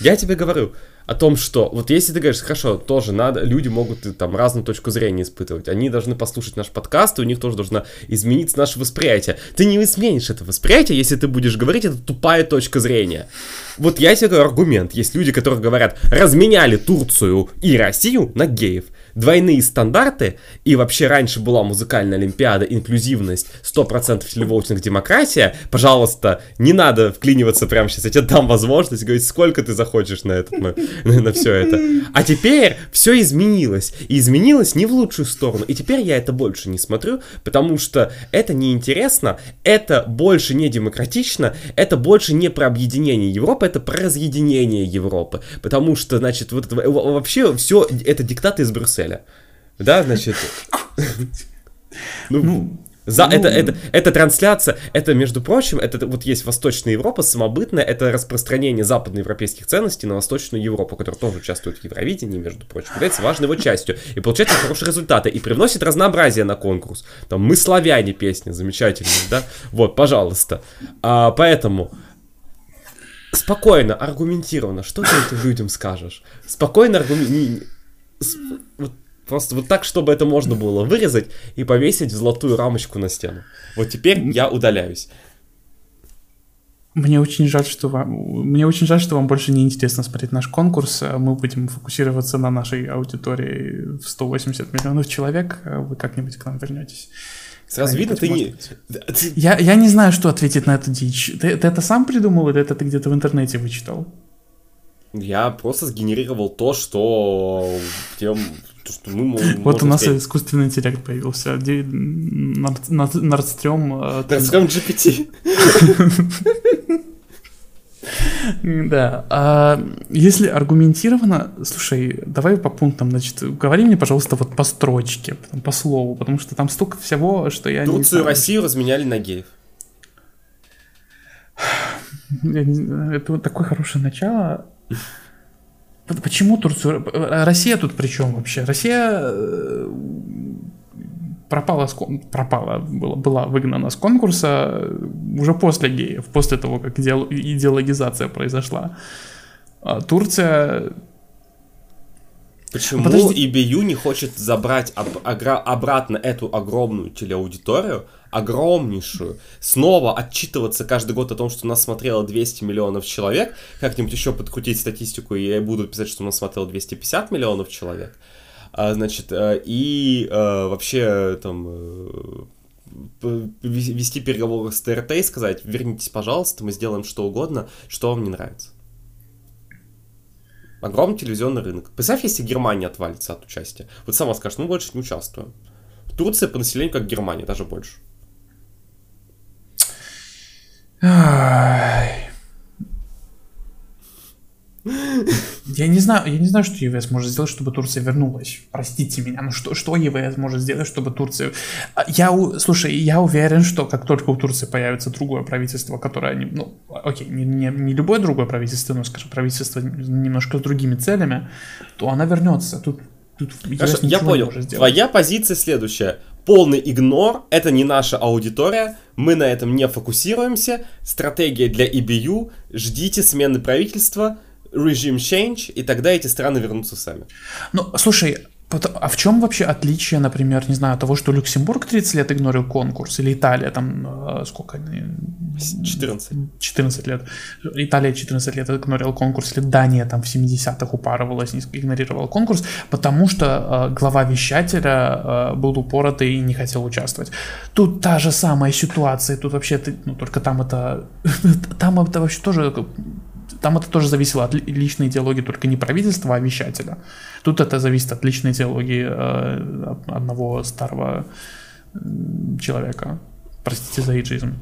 Я тебе говорю, о том, что вот если ты говоришь, хорошо, тоже надо, люди могут там разную точку зрения испытывать, они должны послушать наш подкаст, и у них тоже должно измениться наше восприятие. Ты не изменишь это восприятие, если ты будешь говорить, это тупая точка зрения. Вот я тебе говорю аргумент. Есть люди, которые говорят, разменяли Турцию и Россию на геев двойные стандарты, и вообще раньше была музыкальная олимпиада, инклюзивность, 100% телевоутинг, демократия, пожалуйста, не надо вклиниваться прямо сейчас, я тебе дам возможность говорить, сколько ты захочешь на, этот, на, на все это. А теперь все изменилось, и изменилось не в лучшую сторону, и теперь я это больше не смотрю, потому что это неинтересно, это больше не демократично, это больше не про объединение Европы, это про разъединение Европы, потому что, значит, вот это, вообще все это диктаты из Брюсселя целя. Да, значит... Ну, ну, за ну, это, это, это трансляция, это, между прочим, это вот есть Восточная Европа, самобытная, это распространение западноевропейских ценностей на Восточную Европу, которая тоже участвует в Евровидении, между прочим, является важной его частью, и получается хорошие результаты, и привносит разнообразие на конкурс. Там «Мы славяне» песня замечательная, да? Вот, пожалуйста. А, поэтому спокойно, аргументированно, что ты этим людям скажешь? Спокойно аргументированно вот, просто вот так, чтобы это можно было вырезать и повесить в золотую рамочку на стену. Вот теперь я удаляюсь. Мне очень жаль, что вам, мне очень жаль, что вам больше не интересно смотреть наш конкурс. Мы будем фокусироваться на нашей аудитории в 180 миллионов человек. Вы как-нибудь к нам вернетесь. Сразу видно, ты не... Я, я не знаю, что ответить на эту дичь. Ты, ты это сам придумал или это ты где-то в интернете вычитал? Я просто сгенерировал то, что тем, то, что мы можем Вот у нас сказать. искусственный интеллект появился. Нордстрём... Нордстрём GPT. Да. А если аргументированно, слушай, давай по пунктам, значит, говори мне, пожалуйста, вот по строчке, по слову, потому что там столько всего, что я Турцию не Россию разменяли на геев. Это такое хорошее начало. Почему Турцию? Россия тут при чем вообще? Россия э, пропала, с, пропала была, была выгнана с конкурса уже после геев, после того, как идеологизация произошла. А Турция Почему Подожди. EBU не хочет забрать об, агра, обратно эту огромную телеаудиторию, огромнейшую, снова отчитываться каждый год о том, что нас смотрело 200 миллионов человек, как-нибудь еще подкрутить статистику, и буду писать, что нас смотрело 250 миллионов человек, а, значит, э, и а, вообще там э, вести переговоры с ТРТ и сказать, вернитесь, пожалуйста, мы сделаем что угодно, что вам не нравится. Огромный телевизионный рынок. Представь, если Германия отвалится от участия. Вот сама скажешь, ну больше не участвуем. Турция по населению как Германия, даже больше. Я не знаю, я не знаю, что ЕВС может сделать, чтобы Турция вернулась. Простите меня, но что, что ЕВС может сделать, чтобы Турция... А, я, слушай, я уверен, что как только у Турции появится другое правительство, которое, ну, окей, не, не, не любое другое правительство, но, скажем, правительство немножко с другими целями, то она вернется. Тут, тут Хорошо, я понял. Твоя позиция следующая. Полный игнор, это не наша аудитория, мы на этом не фокусируемся, стратегия для EBU, ждите смены правительства, режим change, и тогда эти страны вернутся сами. Ну, слушай, а в чем вообще отличие, например, не знаю, того, что Люксембург 30 лет игнорил конкурс, или Италия там э, сколько? 14. 14 лет. Италия 14 лет игнорил конкурс, или Дания там в 70-х упарывалась, игнорировала конкурс, потому что э, глава вещателя э, был упоротый и не хотел участвовать. Тут та же самая ситуация, тут вообще, ты, ну только там это, там это вообще тоже там это тоже зависело от личной идеологии только не правительства, а вещателя. Тут это зависит от личной идеологии э, одного старого человека. Простите за иджизм.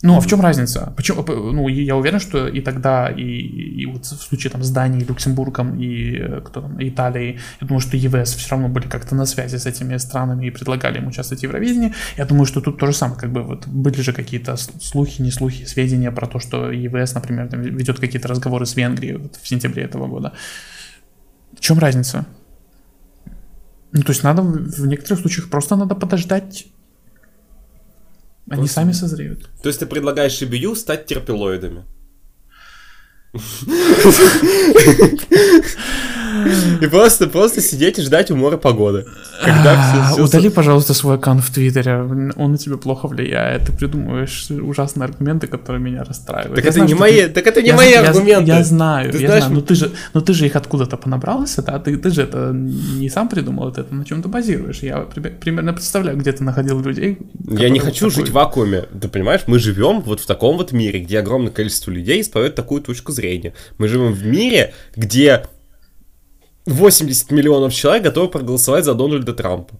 Ну, а в чем разница? Почему, ну, я уверен, что и тогда, и, и вот в случае там с Данией, Люксембургом и э, кто там, Италией, я думаю, что ЕВС все равно были как-то на связи с этими странами и предлагали им участвовать в Евровидении. Я думаю, что тут то же самое, как бы вот были же какие-то слухи, не слухи, сведения про то, что ЕВС, например, ведет какие-то разговоры с Венгрией вот в сентябре этого года. В чем разница? Ну, то есть надо в некоторых случаях просто надо подождать они сами созреют. То есть ты предлагаешь EBU стать терпилоидами? И просто, просто сидеть и ждать умора погоды. Когда все, Удали, пожалуйста, свой аккаунт в Твиттере. Он на тебя плохо влияет. Ты придумываешь ужасные аргументы, которые меня расстраивают. Так это не мои, так это не мои аргументы. Я знаю, я знаю. Но ты же, но ты же их откуда-то понабрался, да? Ты, ты же это не сам придумал, это на чем ты базируешь. Я примерно представляю, где ты находил людей. Я не хочу жить в вакууме. Ты понимаешь, мы живем вот в таком вот мире, где огромное количество людей исповедует такую точку зрения. Мы живем в мире, где 80 миллионов человек готовы проголосовать за Дональда Трампа.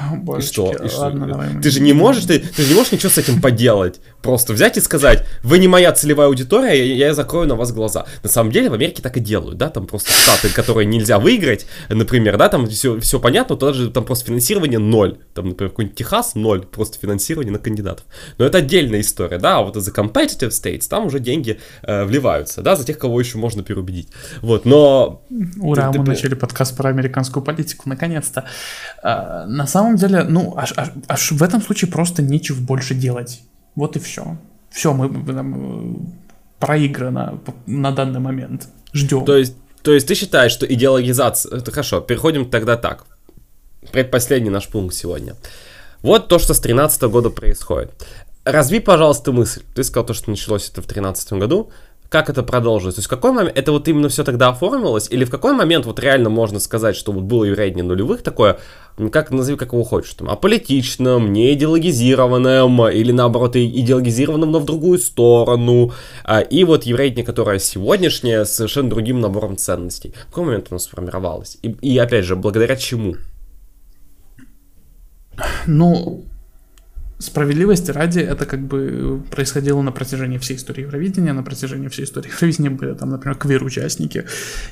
О, и что? И что? Ладно, ты же не можешь, ты, ты же не можешь ничего с этим поделать. Просто взять и сказать, вы не моя целевая аудитория, я, я закрою на вас глаза. На самом деле в Америке так и делают, да, там просто штаты, которые нельзя выиграть, например, да, там все, все понятно, то даже там просто финансирование ноль. Там, например, какой-нибудь Техас ноль, просто финансирование на кандидатов. Но это отдельная история, да, а вот за competitive states там уже деньги э, вливаются, да, за тех, кого еще можно переубедить. Вот, но... Ура, ты, мы ты... начали подкаст про американскую политику, наконец-то. А, на самом деле, ну, аж, аж, аж в этом случае просто нечего больше делать. Вот и все. Все, мы там, э, проиграно на данный момент. Ждем. То есть, то есть ты считаешь, что идеологизация... Это хорошо, переходим тогда так. Предпоследний наш пункт сегодня. Вот то, что с 13 года происходит. Разви, пожалуйста, мысль. Ты сказал то, что началось это в 13 году как это продолжилось? То есть в какой момент, это вот именно все тогда оформилось, или в какой момент вот реально можно сказать, что вот было еврейдне нулевых такое, как назови как его хочешь, там, аполитичным, не идеологизированным, или наоборот идеологизированным, но в другую сторону, а, и вот еврейдне, которая сегодняшняя, с совершенно другим набором ценностей. В какой момент оно сформировалось? И, и опять же, благодаря чему? Ну, справедливости ради, это как бы происходило на протяжении всей истории Евровидения, на протяжении всей истории Евровидения были там, например, квир-участники,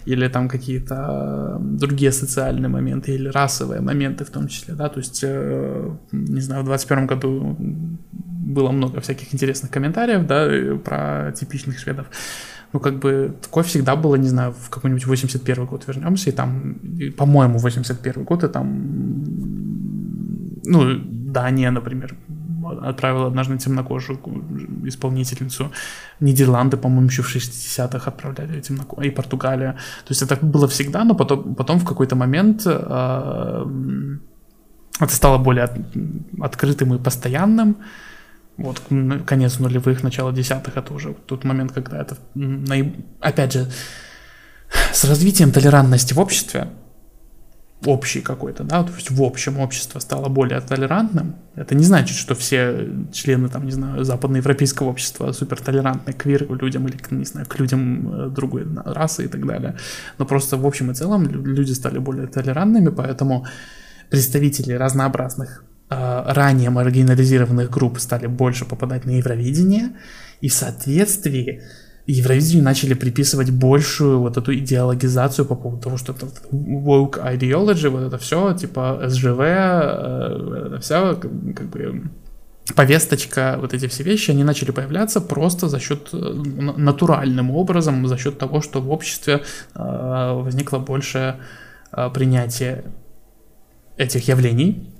или там какие-то другие социальные моменты, или расовые моменты в том числе, да, то есть, э, не знаю, в 21 году было много всяких интересных комментариев, да, про типичных шведов, ну, как бы, такое всегда было, не знаю, в какой-нибудь 81 год вернемся, и там, по-моему, 81 год, и там, ну, Дания, например, отправила однажды темнокожую исполнительницу. Нидерланды, по-моему, еще в 60-х отправляли темнокожую, и Португалия. То есть это было всегда, но потом, потом в какой-то момент э, это стало более от, открытым и постоянным. Вот, конец нулевых, начало десятых, это уже тот момент, когда это, опять же, с развитием толерантности в обществе, общий какой-то, да, то есть в общем общество стало более толерантным. Это не значит, что все члены, там, не знаю, западноевропейского общества супер толерантны к квир людям или, не знаю, к людям э, другой расы и так далее. Но просто в общем и целом люди стали более толерантными, поэтому представители разнообразных э, ранее маргинализированных групп стали больше попадать на Евровидение, и в соответствии Евровидению начали приписывать большую вот эту идеологизацию по поводу того, что это woke ideology, вот это все, типа СЖВ, э, это все, как бы повесточка, вот эти все вещи, они начали появляться просто за счет э, натуральным образом, за счет того, что в обществе э, возникло больше принятие этих явлений,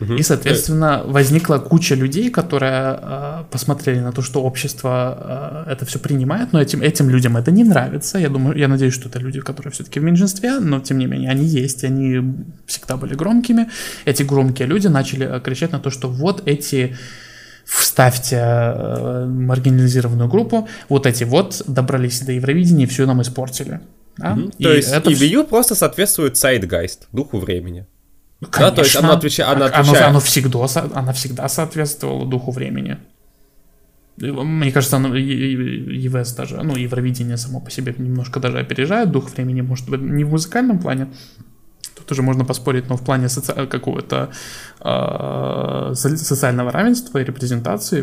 и, соответственно, возникла куча людей, которые э, посмотрели на то, что общество э, это все принимает, но этим, этим людям это не нравится. Я думаю, я надеюсь, что это люди, которые все-таки в меньшинстве, но тем не менее они есть, они всегда были громкими. Эти громкие люди начали кричать на то, что вот эти вставьте э, маргинализированную группу, вот эти вот добрались до Евровидения и все нам испортили. Да? Угу. И то есть это... EBU просто соответствует сайт-гайст, духу времени. Конечно. Да, то есть оно, отвеча... оно отвечает. Оно, оно, всегда, оно всегда соответствовало духу времени. Мне кажется, оно, ЕВС даже, ну, Евровидение само по себе немножко даже опережает дух времени, может быть, не в музыкальном плане, тут уже можно поспорить, но в плане соци... какого-то э, социального равенства и репрезентации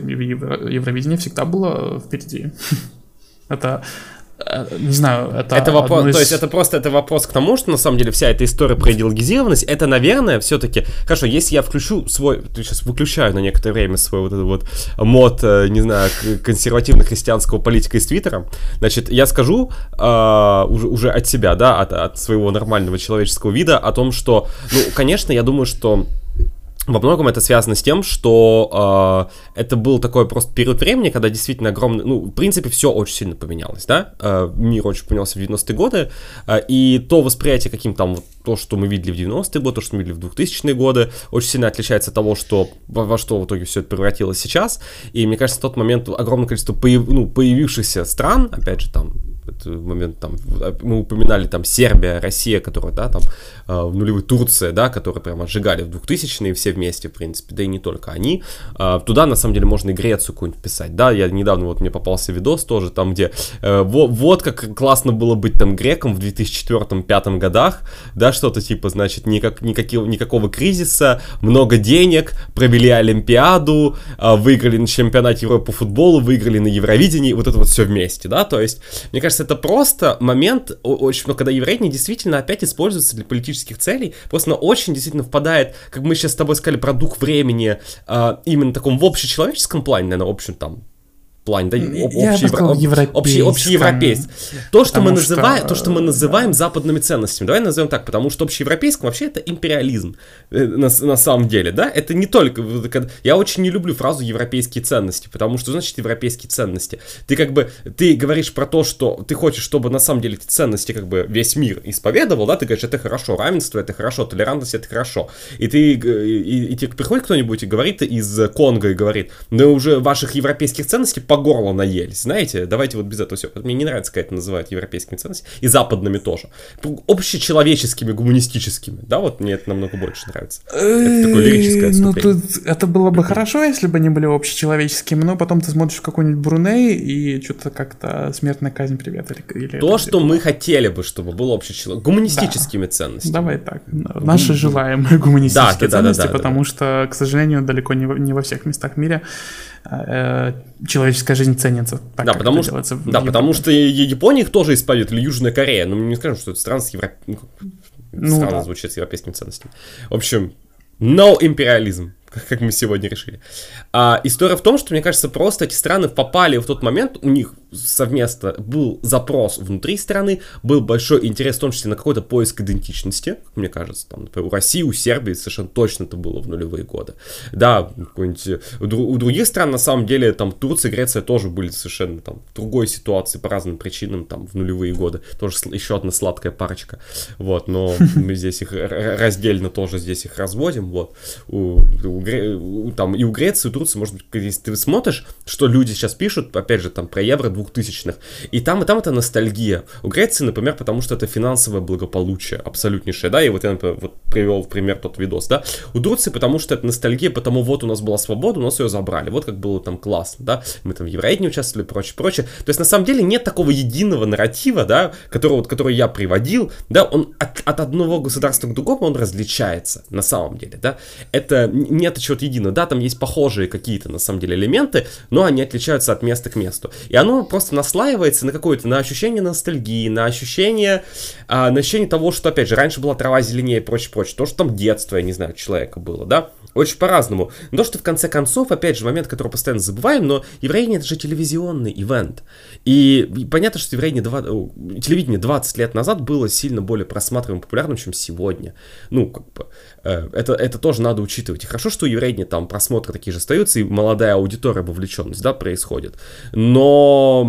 Евровидение всегда было впереди. Это Э, не знаю, это... Это вопрос, из... то есть это просто это вопрос к тому, что на самом деле вся эта история про идеологизированность, это, наверное, все-таки... Хорошо, если я включу свой... Сейчас выключаю на некоторое время свой вот этот вот мод, э, не знаю, консервативно-христианского политика из Твиттера, значит, я скажу э, уже, уже от себя, да, от, от своего нормального человеческого вида о том, что, ну, конечно, я думаю, что во многом это связано с тем, что э, это был такой просто период времени, когда действительно огромный, ну, в принципе, все очень сильно поменялось, да, э, мир очень поменялся в 90-е годы, э, и то восприятие, каким там, вот, то, что мы видели в 90-е годы, то, что мы видели в 2000-е годы, очень сильно отличается от того, что, во, во что в итоге все это превратилось сейчас, и мне кажется, в тот момент огромное количество появ, ну, появившихся стран, опять же, там, момент там мы упоминали там Сербия, Россия, которая, да, там э, в нулевых Турция, да, которые прямо сжигали в 2000-е все вместе, в принципе, да и не только они. Э, туда, на самом деле, можно и Грецию какую-нибудь писать, да, я недавно вот мне попался видос тоже, там, где э, вот как классно было быть там греком в 2004-2005 годах, да, что-то типа, значит, никак, никаких, никакого кризиса, много денег, провели Олимпиаду, выиграли на чемпионате Европы по футболу, выиграли на Евровидении, вот это вот все вместе, да, то есть, мне кажется, это просто момент, очень, ну, когда еврейни действительно опять используются для политических целей, просто она очень действительно впадает, как мы сейчас с тобой сказали про дух времени, э, именно таком в общечеловеческом плане, наверное, в общем, там, плане, да, об, общий, сказал, об, общий, общеевропейский. То, что мы называем, что... то, что мы называем западными ценностями, давай назовем так, потому что общеевропейском вообще это империализм э, на, на самом деле, да, это не только, я очень не люблю фразу европейские ценности, потому что значит европейские ценности. Ты как бы, ты говоришь про то, что ты хочешь, чтобы на самом деле эти ценности как бы весь мир исповедовал, да, ты говоришь, это хорошо, равенство это хорошо, толерантность это хорошо, и ты, и, и, и тебе приходит кто-нибудь и говорит из Конго и говорит, ну уже ваших европейских ценностей по горло наелись, знаете, давайте вот без этого все. Мне не нравится, как это называют европейскими ценностями, и западными тоже. Общечеловеческими, гуманистическими, да, вот мне это намного больше нравится. Это такое лирическое Ну, тут это было бы хорошо, если бы они были общечеловеческими, но потом ты смотришь какой-нибудь Бруней, и что-то как-то смертная казнь, привет. Или, или То, что мы хотели бы, чтобы было общечеловеческими, гуманистическими да. ценностями. Давай так. Наши желаемые гуманистические да, ценности, да, да, да, потому да. что, к сожалению, далеко не, не во всех местах мира человеческая жизнь ценится. Так, да, потому что, да потому что Япония их тоже исповедует, или Южная Корея. Но мы не скажем, что это страна с Европ... ну, ну, странно да. звучит с европейскими ценностями. В общем, no империализм как мы сегодня решили. А, история в том, что, мне кажется, просто эти страны попали в тот момент, у них совместно был запрос внутри страны, был большой интерес, в том числе на какой-то поиск идентичности, как мне кажется, там, например, у России, у Сербии совершенно точно это было в нулевые годы. Да, у других стран, на самом деле, там, Турция, Греция тоже были совершенно там в другой ситуации по разным причинам, там, в нулевые годы. Тоже еще одна сладкая парочка. Вот, но мы здесь их раздельно тоже здесь их разводим, вот. У, у, там, и у Греции, и у Турции, может быть, если ты смотришь, что люди сейчас пишут, опять же, там, про евро 2000-х. И там, и там это ностальгия. У Греции, например, потому что это финансовое благополучие абсолютнейшее, да, и вот я, например, вот привел в пример тот видос, да. У Турции, потому что это ностальгия, потому вот у нас была свобода, у нас ее забрали, вот как было там классно, да, мы там в Евроидне участвовали, прочее, прочее. То есть, на самом деле, нет такого единого нарратива, да, который, вот, который я приводил, да, он от, от одного государства к другому, он различается, на самом деле, да. Это нет чего-то единого, да, там есть похожие какие-то, на самом деле, элементы, но они отличаются от места к месту. И оно просто наслаивается на какое-то, на ощущение ностальгии, на ощущение, а, на ощущение того, что, опять же, раньше была трава зеленее и прочее, прочее. То, что там детство, я не знаю, человека было, да? Очень по-разному. Но то, что в конце концов, опять же, момент, который постоянно забываем, но еврейни это же телевизионный ивент. И, понятно, что еврейни 2, телевидение 20 лет назад было сильно более просматриваемым, популярным, чем сегодня. Ну, как бы, э, это, это тоже надо учитывать. И хорошо, что у там просмотры такие же остаются, и молодая аудитория, вовлеченность, да, происходит. Но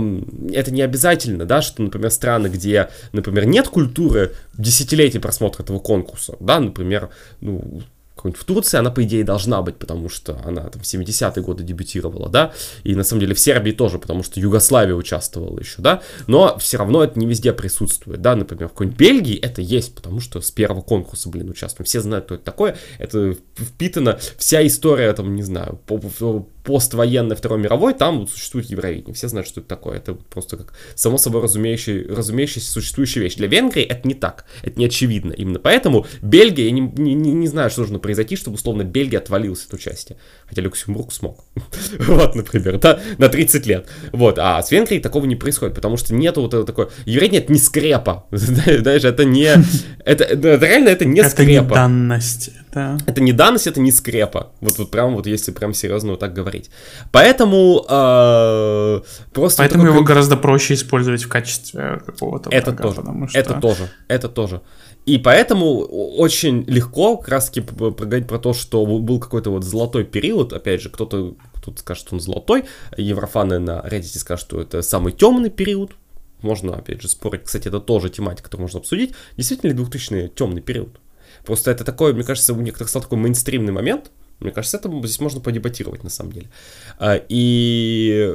это не обязательно, да, что, например, страны, где, например, нет культуры десятилетий просмотра этого конкурса, да, например, ну, в Турции она, по идее, должна быть, потому что она там в 70-е годы дебютировала, да, и на самом деле в Сербии тоже, потому что Югославия участвовала еще, да, но все равно это не везде присутствует, да, например, в какой-нибудь Бельгии это есть, потому что с первого конкурса, блин, участвуем, все знают, кто это такое, это впитана вся история, там, не знаю, поствоенной Второй мировой, там вот существует Евровидение. Все знают, что это такое. Это просто как само собой разумеющая, разумеющаяся существующая вещь. Для Венгрии это не так. Это не очевидно. Именно поэтому Бельгия, я не, не, не знаю, что должно произойти, чтобы, условно, Бельгия отвалилась от участия. Хотя Люксембург смог. вот, например, да, на 30 лет. Вот, а с Венгрией такого не происходит, потому что нету вот этого такое... Евровидение это не скрепа. Знаешь, это не... Это, реально это не скрепа. Это не данность Да. Это не данность, это не скрепа. Вот, вот прям вот если прям серьезно вот так говорить. Поэтому э, просто... Поэтому его гораздо проще использовать в качестве какого-то Это врага, тоже, потому что... это тоже, это тоже. И поэтому очень легко как раз таки проговорить про то, что был какой-то вот золотой период, опять же, кто-то тут скажет, что он золотой, еврофаны на Reddit скажут, что это самый темный период, можно, опять же, спорить. Кстати, это тоже тематика, которую можно обсудить. Действительно ли 2000 темный период? Просто это такой, мне кажется, у некоторых стал такой мейнстримный момент. Мне кажется, это здесь можно подебатировать на самом деле. А, и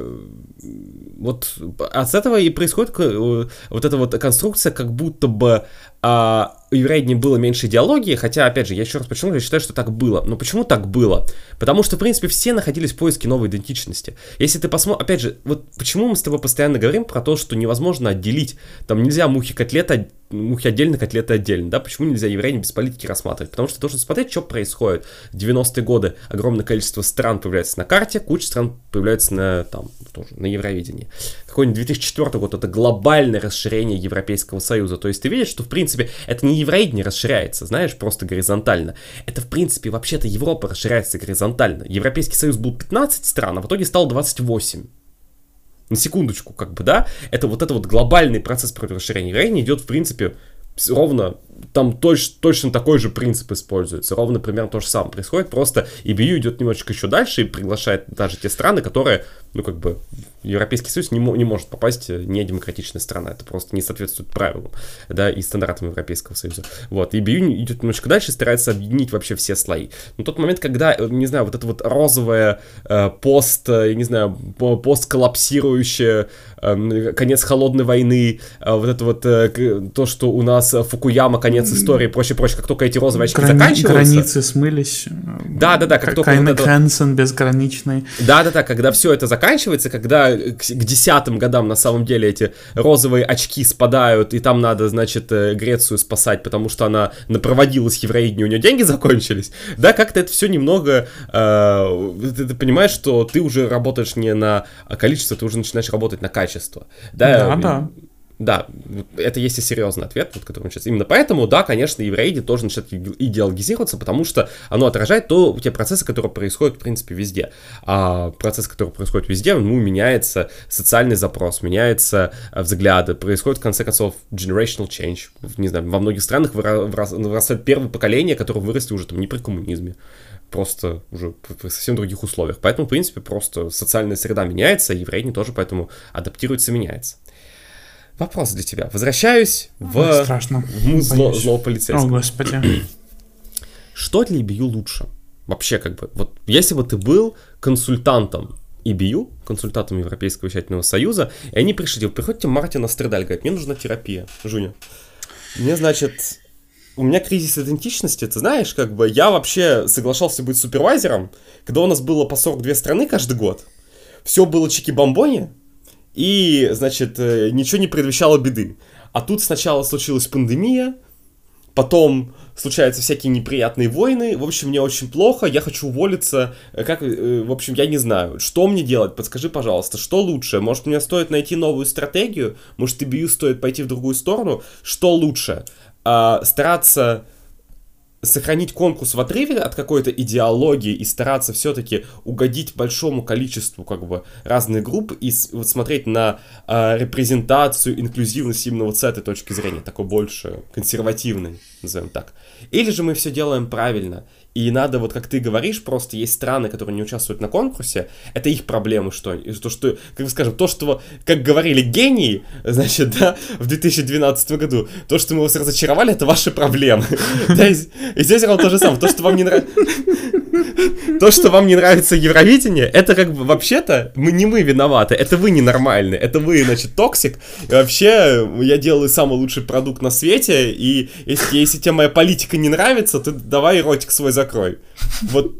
вот от этого и происходит э, вот эта вот конструкция, как будто бы а, у евреев было меньше идеологии, хотя, опять же, я еще раз почему я считаю, что так было. Но почему так было? Потому что, в принципе, все находились в поиске новой идентичности. Если ты посмотришь, опять же, вот почему мы с тобой постоянно говорим про то, что невозможно отделить, там нельзя мухи котлета, мухи отдельно, котлеты отдельно, да, почему нельзя евреев без политики рассматривать? Потому что ты должен смотреть, что происходит. В 90-е годы огромное количество стран появляется на карте, куча стран появляется на, там, тоже, на Евровидении. Какой-нибудь 2004 год это глобальное расширение Европейского Союза. То есть ты видишь, что, в принципе, это не евроидение расширяется, знаешь, просто горизонтально. Это, в принципе, вообще-то Европа расширяется горизонтально. Европейский Союз был 15 стран, а в итоге стал 28. На секундочку, как бы, да? Это вот это вот глобальный процесс расширения Евровидения идет, в принципе, ровно там точ, точно такой же принцип используется. Ровно примерно то же самое происходит. Просто EBU идет немножечко еще дальше и приглашает даже те страны, которые, ну, как бы, Европейский Союз не, не может попасть э, не демократичная страна. Это просто не соответствует правилам, да, и стандартам Европейского Союза. Вот. EBU идет немножко дальше и старается объединить вообще все слои. Но тот момент, когда, э, не знаю, вот это вот розовое э, пост, э, не знаю, постколлапсирующее э, конец холодной войны, э, вот это вот э, то, что у нас Фукуяма конец истории, прочее, прочее, как только эти розовые очки Грани- заканчиваются. Границы смылись. Да, да, да, как только вот это... безграничный. Да, да, да, когда все это заканчивается, когда к, к десятым годам на самом деле эти розовые очки спадают, и там надо, значит, э, Грецию спасать, потому что она проводилась евроидне, у нее деньги закончились. Да, как-то это все немного... Э, ты, ты понимаешь, что ты уже работаешь не на количество, ты уже начинаешь работать на качество. Да, да. да. Да, это есть и серьезный ответ, вот, который сейчас. Именно поэтому, да, конечно, евреи тоже начинают идеологизироваться, потому что оно отражает то, те процессы, которые происходят, в принципе, везде. А процесс, который происходит везде, ну, меняется социальный запрос, меняется э, взгляды, происходит, в конце концов, generational change. Не знаю, во многих странах вырастает первое поколение, которое выросли уже там не при коммунизме, просто уже в совсем других условиях. Поэтому, в принципе, просто социальная среда меняется, и евреи тоже поэтому адаптируется, меняется. Вопрос для тебя. Возвращаюсь в, страшно. в зло, зло полицейского. О, господи. Что для EBU лучше? Вообще, как бы, вот если бы ты был консультантом EBU, консультантом Европейского вещательного союза, и они пришли, вы приходите Мартин Астридаль, говорит, мне нужна терапия, Жуня. Мне, значит, у меня кризис идентичности, ты знаешь, как бы, я вообще соглашался быть супервайзером, когда у нас было по 42 страны каждый год, все было чики-бомбони, и, значит, э, ничего не предвещало беды. А тут сначала случилась пандемия, потом случаются всякие неприятные войны, в общем, мне очень плохо, я хочу уволиться, э, как, э, в общем, я не знаю, что мне делать, подскажи, пожалуйста, что лучше, может, мне стоит найти новую стратегию, может, TBU стоит пойти в другую сторону, что лучше, а, стараться сохранить конкурс в отрыве от какой-то идеологии и стараться все-таки угодить большому количеству как бы разных групп и вот смотреть на э, репрезентацию, инклюзивность именно вот с этой точки зрения, такой больше консервативной, назовем так. Или же мы все делаем правильно и надо, вот как ты говоришь, просто есть страны, которые не участвуют на конкурсе, это их проблемы, что, то, что как скажем, то, что, как говорили гении, значит, да, в 2012 году, то, что мы вас разочаровали, это ваши проблемы. И здесь ровно то же самое, то, что вам не нравится... То, что вам не нравится Евровидение, это как бы вообще-то мы не мы виноваты, это вы ненормальные, это вы, значит, toxic. И вообще, я делаю самый лучший продукт на свете, и если, если тебе моя политика не нравится, то давай ротик свой закрой. Вот.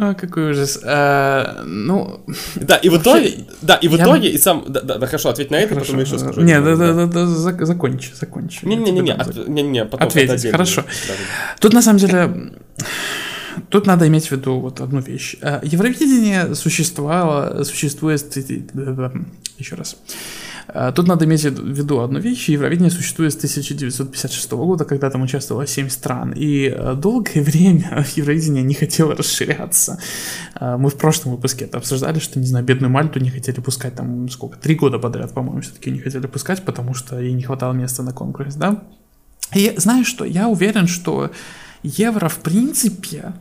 О, какой ужас. А, ну. Да, и в итоге. Да, и в итоге, я... и сам. Да, да, хорошо, ответь на это, хорошо. потом еще скажу. Не, да, да, да, да, закончи, закончи. Не-не-не, не, не, потом. Ответить, хорошо. Да, да. Тут на самом деле. Тут надо иметь в виду вот одну вещь. А, Евровидение существовало, существует, еще раз. Э, тут надо иметь в виду одну вещь. Евровидение существует с 1956 года, когда там участвовало 7 стран. И э, долгое время Евровидение не хотело расширяться. Э, мы в прошлом выпуске это обсуждали, что, не знаю, бедную Мальту не хотели пускать там сколько, три года подряд, по-моему, все-таки не хотели пускать, потому что ей не хватало места на конкурсе, да? И знаешь что, я уверен, что евро в принципе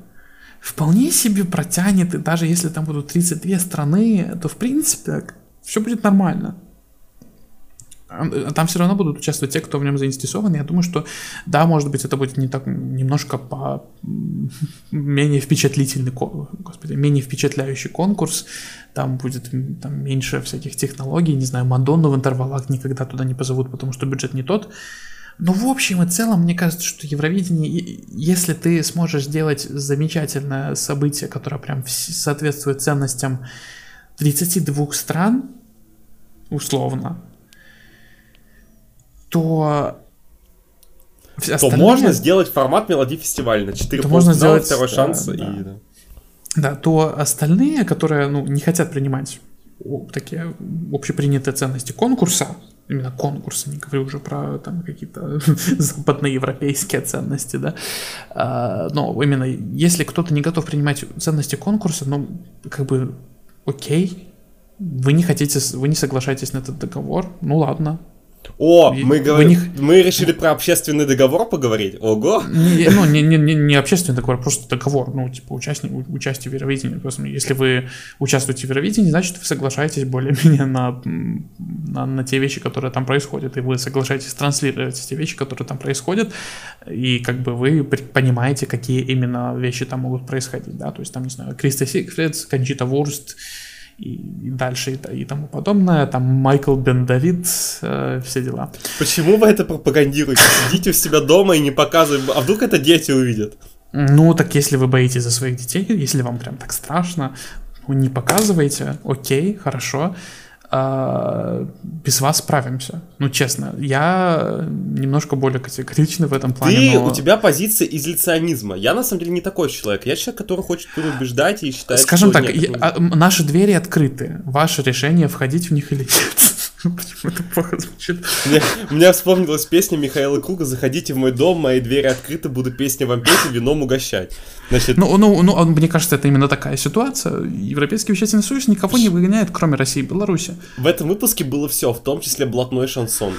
вполне себе протянет, и даже если там будут 32 страны, то в принципе все будет нормально. Там все равно будут участвовать те, кто в нем заинтересован. Я думаю, что да, может быть, это будет не так немножко по менее впечатлительный, господи, менее впечатляющий конкурс. Там будет там, меньше всяких технологий. Не знаю, Мадонну в интервалах никогда туда не позовут, потому что бюджет не тот. Но в общем и целом, мне кажется, что Евровидение, если ты сможешь сделать замечательное событие, которое прям соответствует ценностям 32 стран, условно, то то можно сделать формат мелодий фестиваля на 4 то можно сделать второй да, шанс да. и да. да, то остальные, которые ну, не хотят принимать такие общепринятые ценности конкурса, именно конкурса, не говорю уже про там какие-то западноевропейские ценности, да, а, но именно если кто-то не готов принимать ценности конкурса, ну, как бы, окей, вы не хотите, вы не соглашаетесь на этот договор, ну ладно, о, мы, говорим, них... мы решили про общественный договор поговорить. Ого! Не, ну, не, не, не, не общественный договор, просто договор. Ну, типа, участник, участие в Евровидении. Просто если вы участвуете в Евровидении, значит, вы соглашаетесь более-менее на, на, на те вещи, которые там происходят. И вы соглашаетесь транслировать те вещи, которые там происходят. И как бы вы понимаете, какие именно вещи там могут происходить. Да? То есть там, не знаю, Криста Сигфридс, Кончита Вурст, и, и дальше и, и тому подобное. Там Майкл Бен Давид, э, все дела. Почему вы это пропагандируете? Сидите у себя дома и не показываете. А вдруг это дети увидят? Ну, так если вы боитесь за своих детей, если вам прям так страшно, ну, не показывайте, окей, хорошо. А, без вас справимся. Ну, честно, я немножко более категоричный в этом плане. Ты, но... у тебя позиция изоляционизма. Я, на самом деле, не такой человек. Я человек, который хочет переубеждать и считает, Скажем так, я, а, наши двери открыты. Ваше решение, входить в них или нет. Почему это плохо звучит? Мне, мне вспомнилась песня Михаила Круга «Заходите в мой дом, мои двери открыты, буду песни вам петь и вином угощать». Значит... Ну, ну, ну, мне кажется, это именно такая ситуация. Европейский вещательный союз никого не выгоняет, кроме России и Беларуси. В этом выпуске было все, в том числе блатной шансон.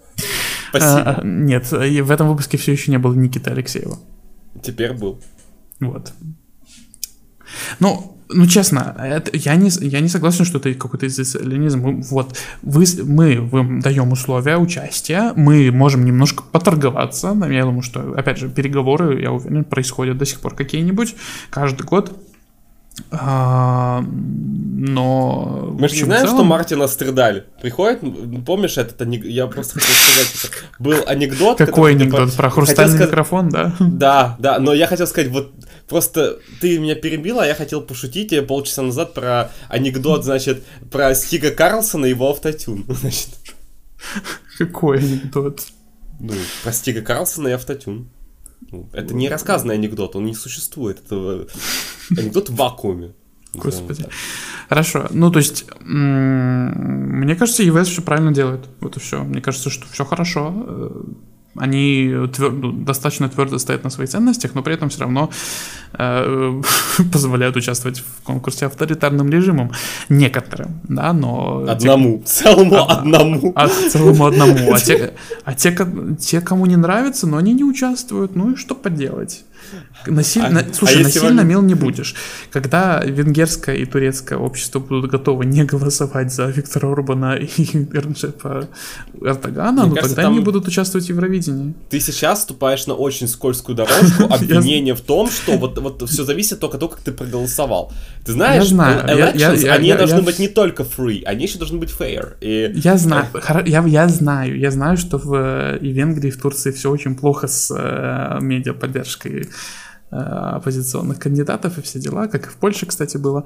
Спасибо. А, нет, в этом выпуске все еще не было Никиты Алексеева. Теперь был. Вот. Ну, ну, честно, это, я, не, я не согласен, что это какой-то изоляционизм. Вот, вы, мы вам даем условия участия, мы можем немножко поторговаться. Я думаю, что, опять же, переговоры, я уверен, происходят до сих пор какие-нибудь каждый год. А, но... Мы же не знаем, целом... что Мартина страдали. Приходит, помнишь этот анекдот? Я просто хотел сказать, это был анекдот. Какой анекдот? Про хрустальный микрофон, да? Да, да, но я хотел сказать, вот просто ты меня перебила, а я хотел пошутить тебе полчаса назад про анекдот, значит, про Стига Карлсона и его автотюн. Значит. Какой анекдот? Ну, про Стига Карлсона и автотюн. Ну, это не рассказанный анекдот, он не существует. Это анекдот в вакууме. Господи. Хорошо. Ну, то есть, мне кажется, ЕВС все правильно делает. Вот и все. Мне кажется, что все хорошо. Э, они твер, ну, достаточно твердо стоят на своих ценностях, но при этом все равно э, позволяют участвовать в конкурсе авторитарным режимом. Некоторым, да, но... Одному, те, целому од, одному. А, целому одному. А, те, а те, те, кому не нравится, но они не участвуют, ну и что поделать? Насиль... А, Слушай, а насильно вам... мил не будешь. Когда венгерское и турецкое общество будут готовы не голосовать за Виктора Орбана и Эрнджепа Эрдогана, Мне ну кажется, тогда они будут участвовать в Евровидении. Ты сейчас ступаешь на очень скользкую дорожку обвинения в том, что вот, вот все зависит только от того, как ты проголосовал. Ты знаешь, я знаю. elections, они должны быть не только free, они еще должны быть fair. И... Я знаю, я, я знаю, я знаю, что в и Венгрии, и в Турции все очень плохо с э, медиаподдержкой э, оппозиционных кандидатов и все дела, как и в Польше, кстати, было.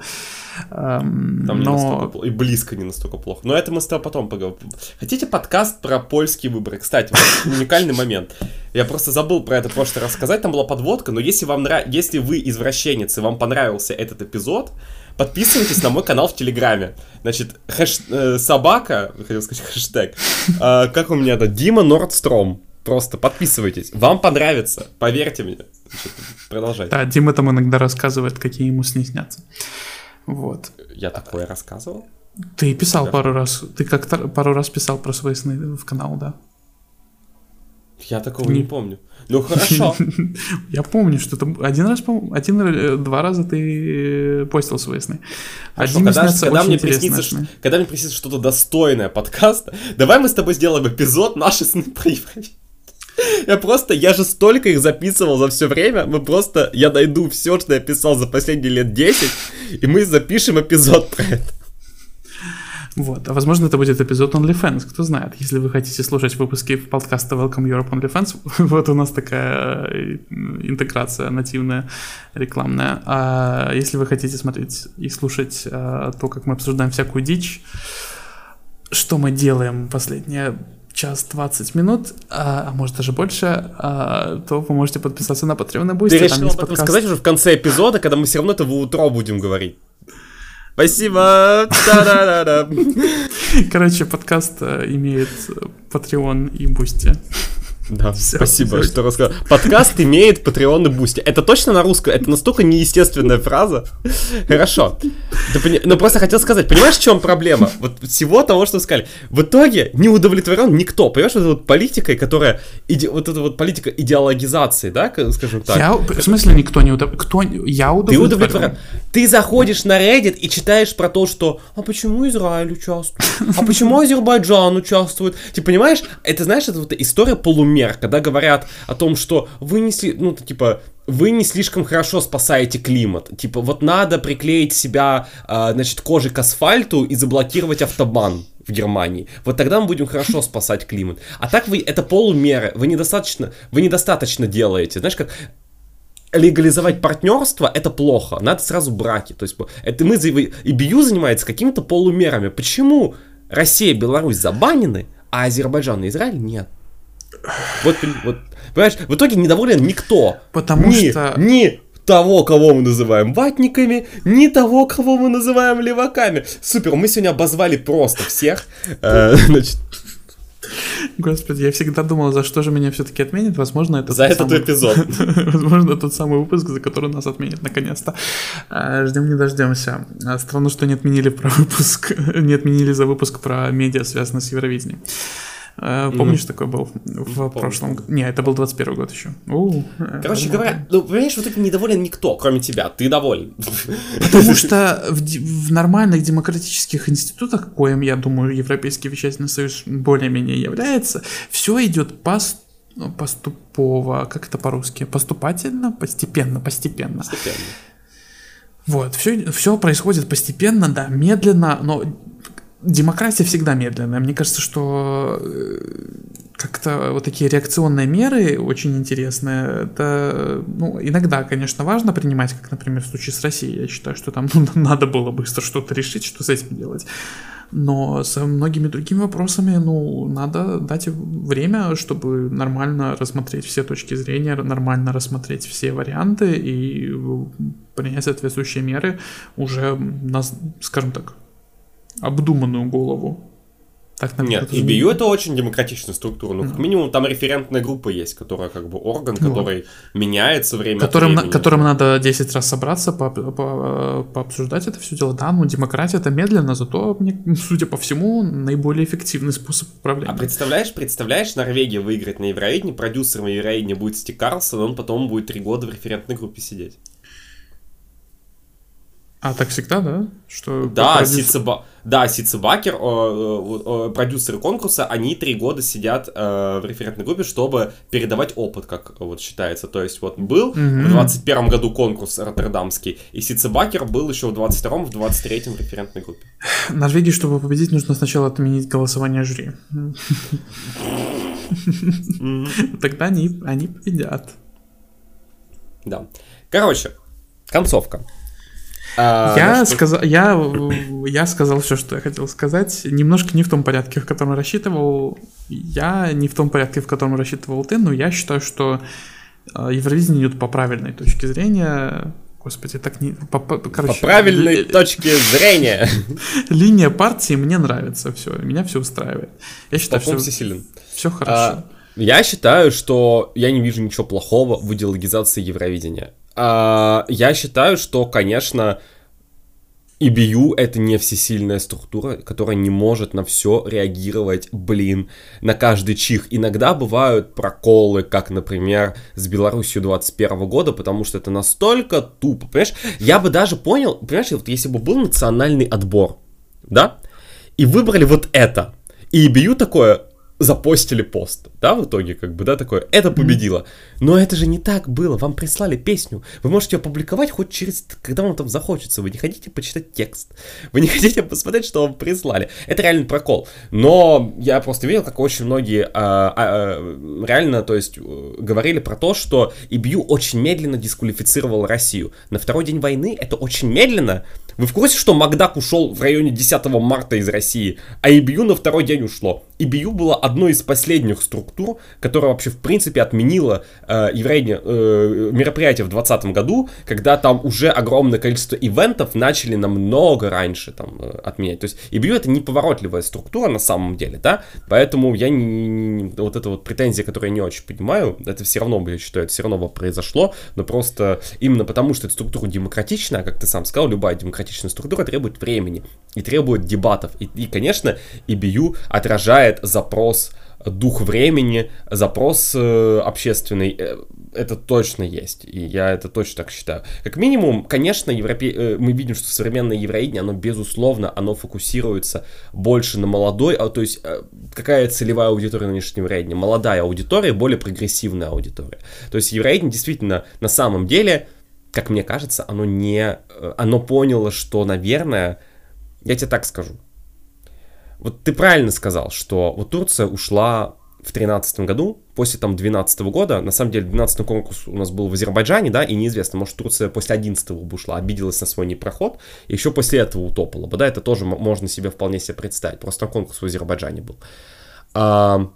Эм, Там но... не настолько и близко не настолько плохо. Но это мы с тобой потом поговорим. Хотите подкаст про польские выборы? Кстати, уникальный момент. Я просто забыл про это в прошлый раз сказать, там была подводка, но если вам нрав... если вы извращенец и вам понравился этот эпизод, подписывайтесь на мой канал в Телеграме. Значит, хэш... э, собака, хотел сказать хэштег, э, как у меня это, Дима Нордстром. Просто подписывайтесь. Вам понравится, поверьте мне. Продолжайте. Да, Дима там иногда рассказывает, какие ему сны снятся. Вот. Я такое рассказывал? Ты писал да. пару раз. Ты как-то пару раз писал про свои сны в канал, да? Я такого не, не помню. Ну хорошо. Я помню, что там один раз, один-два раза ты э, постил свои сны. Один когда, когда мне приснится, когда мне приснится что-то достойное подкаста, давай мы с тобой сделаем эпизод «Наши сны про Я просто, я же столько их записывал за все время, мы просто, я найду все, что я писал за последние лет 10, и мы запишем эпизод про это. Вот. А возможно, это будет эпизод OnlyFans, кто знает. Если вы хотите слушать выпуски подкаста Welcome Europe OnlyFans, вот у нас такая э, интеграция нативная, рекламная. А если вы хотите смотреть и слушать а, то, как мы обсуждаем всякую дичь, что мы делаем последние час 20 минут, а, а может даже больше, а, то вы можете подписаться на Patreon и Boosty. Ты решил об этом сказать уже в конце эпизода, когда мы все равно это в утро будем говорить. Спасибо. Короче, подкаст э, имеет Patreon и Boosty. Да, все, спасибо, все. что рассказал. Подкаст имеет Patreon и Boosty. Это точно на русском? Это настолько неестественная фраза. Хорошо. Ты, ну, просто хотел сказать, понимаешь, в чем проблема? Вот всего того, что сказали. В итоге не удовлетворен никто. Понимаешь, вот эта вот политикой, которая... Иде, вот эта вот политика идеологизации, да, скажем так. Я, в смысле никто не удовлетворен? Кто, я удовлетворен. Ты удовлетворен. Ты заходишь на Reddit и читаешь про то, что а почему Израиль участвует? А почему Азербайджан участвует? Ты понимаешь, это, знаешь, это вот история полумера пример, когда говорят о том, что вы не, ну, типа, вы не слишком хорошо спасаете климат. Типа, вот надо приклеить себя, э, значит, кожей к асфальту и заблокировать автобан в Германии. Вот тогда мы будем хорошо спасать климат. А так вы, это полумеры, вы недостаточно, вы недостаточно делаете. Знаешь, как легализовать партнерство это плохо, надо сразу браки. То есть это мы и БИЮ занимается какими-то полумерами. Почему Россия и Беларусь забанены, а Азербайджан и Израиль нет? Вот, вот, понимаешь, в итоге недоволен никто. Потому ни, что... Ни того, кого мы называем ватниками, ни того, кого мы называем леваками. Супер, мы сегодня обозвали просто всех. Э, значит, Господи, я всегда думал, за что же меня все-таки отменят. Возможно, это за этот самый... эпизод. Возможно, тот самый выпуск, за который нас отменят наконец-то. А, ждем не дождемся. А, странно, что не отменили про выпуск, не отменили за выпуск про медиа, связанное с Евровидением. Э, помнишь, такой был в Помню. прошлом году? Не, это был 21 год еще. Короче это говоря, ну, понимаешь, вот это недоволен никто, кроме тебя. Ты доволен. Потому что в, в нормальных демократических институтах, коим, я думаю, Европейский вещательный союз более-менее является, все идет пас ну, поступово, как это по-русски? Поступательно? Постепенно, постепенно. Постепенно. Вот, все, все происходит постепенно, да, медленно, но демократия всегда медленная. Мне кажется, что э, как-то вот такие реакционные меры очень интересные. Это, ну, иногда, конечно, важно принимать, как, например, в случае с Россией. Я считаю, что там ну, надо было быстро что-то решить, что с этим делать. Но с многими другими вопросами, ну, надо дать время, чтобы нормально рассмотреть все точки зрения, нормально рассмотреть все варианты и принять соответствующие меры уже, на, скажем так, обдуманную голову. Так, наверное, Нет, ИБЮ это очень демократичная структура. Ну, как минимум, там референтная группа есть, которая как бы орган, который вот. меняется время которым, от времени. Которым надо 10 раз собраться, по, по, пообсуждать это все дело. Да, ну демократия это медленно, зато, судя по всему, наиболее эффективный способ управления. А представляешь, представляешь, Норвегия выиграет на Евровидении, продюсером Евровидения будет Стик Карлсон, он потом будет три года в референтной группе сидеть. А так всегда, да? Что да. Сицеба... да, Сицебакер, продюсеры конкурса, они три года сидят э, в референтной группе, чтобы передавать опыт, как вот считается. То есть вот был mm-hmm. в 21 году конкурс роттердамский, и Сицебакер был еще в 22-м, в 23-м в референтной группе. Норвегии, чтобы победить, нужно сначала отменить голосование жюри. Тогда они, они победят. Да. Короче, концовка. А, я, сказал, я, я сказал все, что я хотел сказать. Немножко не в том порядке, в котором рассчитывал я, не в том порядке, в котором рассчитывал ты, но я считаю, что э, Евровидение идет по правильной точке зрения. Господи, так не... По, по, короче, по правильной ли... точке зрения. Линия партии мне нравится, все, меня все устраивает. Я считаю, что все, все хорошо. А, я считаю, что я не вижу ничего плохого в идеологизации Евровидения. А, я считаю, что, конечно, EBU это не всесильная структура, которая не может на все реагировать, блин, на каждый чих. Иногда бывают проколы, как, например, с Беларусью 21 года, потому что это настолько тупо, понимаешь? Я бы даже понял, понимаешь, вот если бы был национальный отбор, да, и выбрали вот это, и EBU такое, запостили пост, да, в итоге, как бы, да, такое, это победило. Но это же не так было, вам прислали песню, вы можете ее публиковать хоть через, когда вам там захочется, вы не хотите почитать текст, вы не хотите посмотреть, что вам прислали, это реально прокол. Но я просто видел, как очень многие а, а, реально, то есть, э, говорили про то, что ИБЮ очень медленно дисквалифицировал Россию. На второй день войны это очень медленно, вы в курсе, что Макдак ушел в районе 10 марта из России, а ИБЮ на второй день ушло? ИБЮ была одной из последних структур, которая вообще в принципе отменила э, еврейне, э, мероприятие в 2020 году, когда там уже огромное количество ивентов начали намного раньше там э, отменять. То есть ИБЮ это неповоротливая структура на самом деле, да, поэтому я не, не, вот эта вот претензия, которую я не очень понимаю, это все равно, я считаю, это все равно произошло, но просто именно потому, что эта структура демократичная, как ты сам сказал, любая демократичная структура требует времени и требует дебатов. И, и конечно, EBU отражает запрос дух времени, запрос э, общественный, э, это точно есть, и я это точно так считаю. Как минимум, конечно, Европе... э, мы видим, что современное евроидение, оно безусловно, оно фокусируется больше на молодой, а, то есть э, какая целевая аудитория нынешнего евроидения? Молодая аудитория, более прогрессивная аудитория. То есть евроидение действительно на самом деле как мне кажется, оно не... Э, оно поняло, что, наверное, я тебе так скажу. Вот ты правильно сказал, что вот Турция ушла в 2013 году, после там 12 года, на самом деле 12 конкурс у нас был в Азербайджане, да, и неизвестно, может Турция после 11 бы ушла, обиделась на свой непроход, и еще после этого утопала бы, да, это тоже можно себе вполне себе представить, просто конкурс в Азербайджане был. А,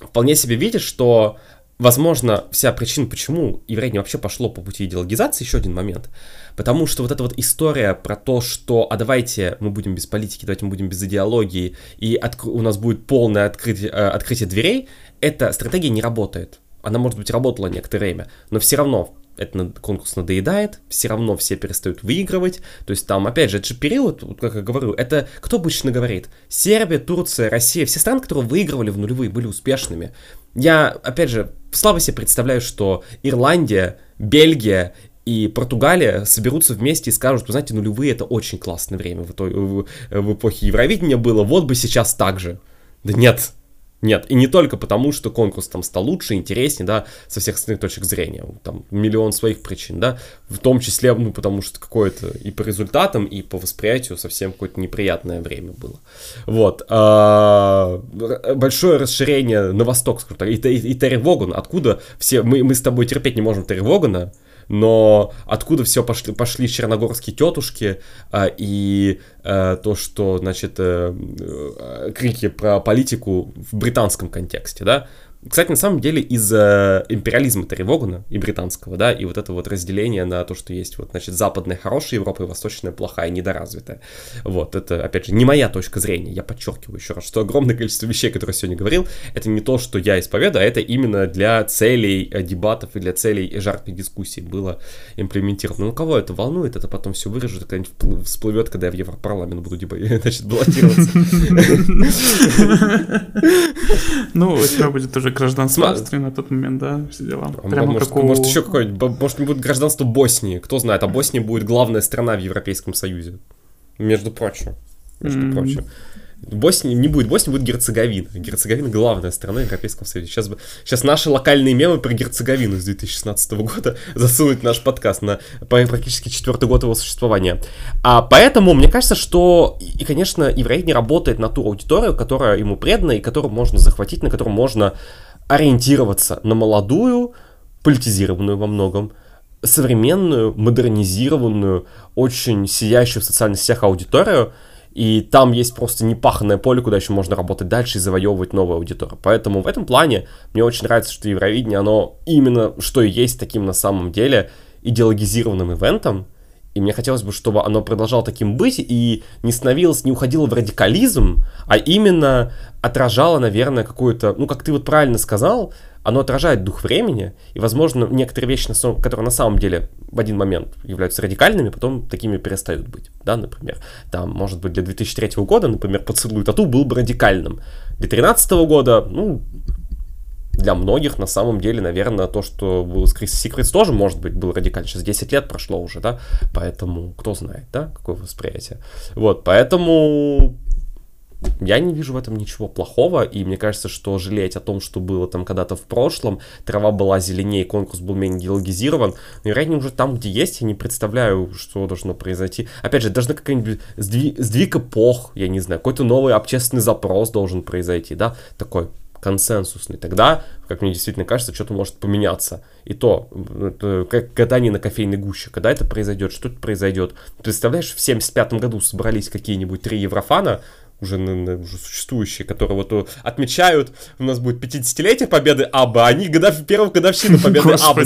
вполне себе видишь, что возможно, вся причина, почему еврейство вообще пошло по пути идеологизации, еще один момент. Потому что вот эта вот история про то, что, а давайте мы будем без политики, давайте мы будем без идеологии, и от, у нас будет полное открытие, э, открытие дверей, эта стратегия не работает. Она, может быть, работала некоторое время, но все равно этот конкурс надоедает, все равно все перестают выигрывать. То есть там, опять же, это же период, как я говорю, это кто обычно говорит? Сербия, Турция, Россия, все страны, которые выигрывали в нулевые, были успешными. Я, опять же, слабо себе представляю, что Ирландия, Бельгия и Португалия соберутся вместе и скажут, вы знаете, нулевые это очень классное время в, той, в, в эпохе Евровидения было, вот бы сейчас так же. Да нет, нет, и не только потому, что конкурс там стал лучше, интереснее, да, со всех остальных точек зрения. Там миллион своих причин, да, в том числе, ну, потому что какое-то и по результатам, и по восприятию совсем какое-то неприятное время было. Вот. А, большое расширение на восток, скажем и, и, и Терри Воган, откуда все, мы, мы с тобой терпеть не можем Терри Вогана, но откуда все пошли, пошли черногорские тетушки а, и а, то, что, значит, а, крики про политику в британском контексте, да, кстати, на самом деле из-за империализма Терри Вогана и британского, да, и вот это вот разделение на то, что есть вот, значит, западная хорошая Европа и восточная плохая, недоразвитая. Вот, это, опять же, не моя точка зрения, я подчеркиваю еще раз, что огромное количество вещей, которые я сегодня говорил, это не то, что я исповедую, а это именно для целей э, дебатов и для целей жаркой дискуссии было имплементировано. Ну, кого это волнует, это потом все вырежет, когда-нибудь всплывет, когда я в Европарламент буду, значит, баллотироваться. Ну, у тебя будет уже гражданство Австрии на тот момент, да, все дела. А Прямо может, как у... может еще какое-нибудь, может не будет гражданство Боснии, кто знает, а Босния будет главная страна в Европейском Союзе, между прочим, между mm. прочим. Босния не будет Босния, будет Герцеговина. Герцеговина главная страна Европейского Союза. Сейчас, сейчас наши локальные мемы про Герцеговину с 2016 года засунуть наш подкаст на практически четвертый год его существования. А поэтому мне кажется, что, и, конечно, еврей не работает на ту аудиторию, которая ему предана и которую можно захватить, на которую можно ориентироваться на молодую, политизированную во многом, современную, модернизированную, очень сияющую в социальных сетях аудиторию, и там есть просто непаханное поле, куда еще можно работать дальше и завоевывать новую аудиторию. Поэтому в этом плане мне очень нравится, что Евровидение, оно именно что и есть таким на самом деле идеологизированным ивентом, и мне хотелось бы, чтобы оно продолжало таким быть и не становилось, не уходило в радикализм, а именно отражало, наверное, какую-то, ну, как ты вот правильно сказал, оно отражает дух времени, и, возможно, некоторые вещи, которые на самом деле в один момент являются радикальными, потом такими перестают быть, да, например. Там, может быть, для 2003 года, например, «Поцелуй тату» был бы радикальным. Для 2013 года, ну, для многих, на самом деле, наверное, то, что было с Крис Secrets, тоже, может быть, было радикально. Сейчас 10 лет прошло уже, да, поэтому кто знает, да, какое восприятие. Вот, поэтому я не вижу в этом ничего плохого, и мне кажется, что жалеть о том, что было там когда-то в прошлом, трава была зеленее, конкурс был менее идеологизирован, но, вероятнее, уже там, где есть, я не представляю, что должно произойти. Опять же, должна какая-нибудь сдвиг, сдвиг эпох, я не знаю, какой-то новый общественный запрос должен произойти, да, такой консенсусный, тогда, как мне действительно кажется, что-то может поменяться. И то, как катание на кофейной гуще, когда это произойдет, что это произойдет. Представляешь, в 75 году собрались какие-нибудь три еврофана, уже, уже существующие, которые вот отмечают, у нас будет 50-летие победы Аба, они годов, первую годовщину победы Абы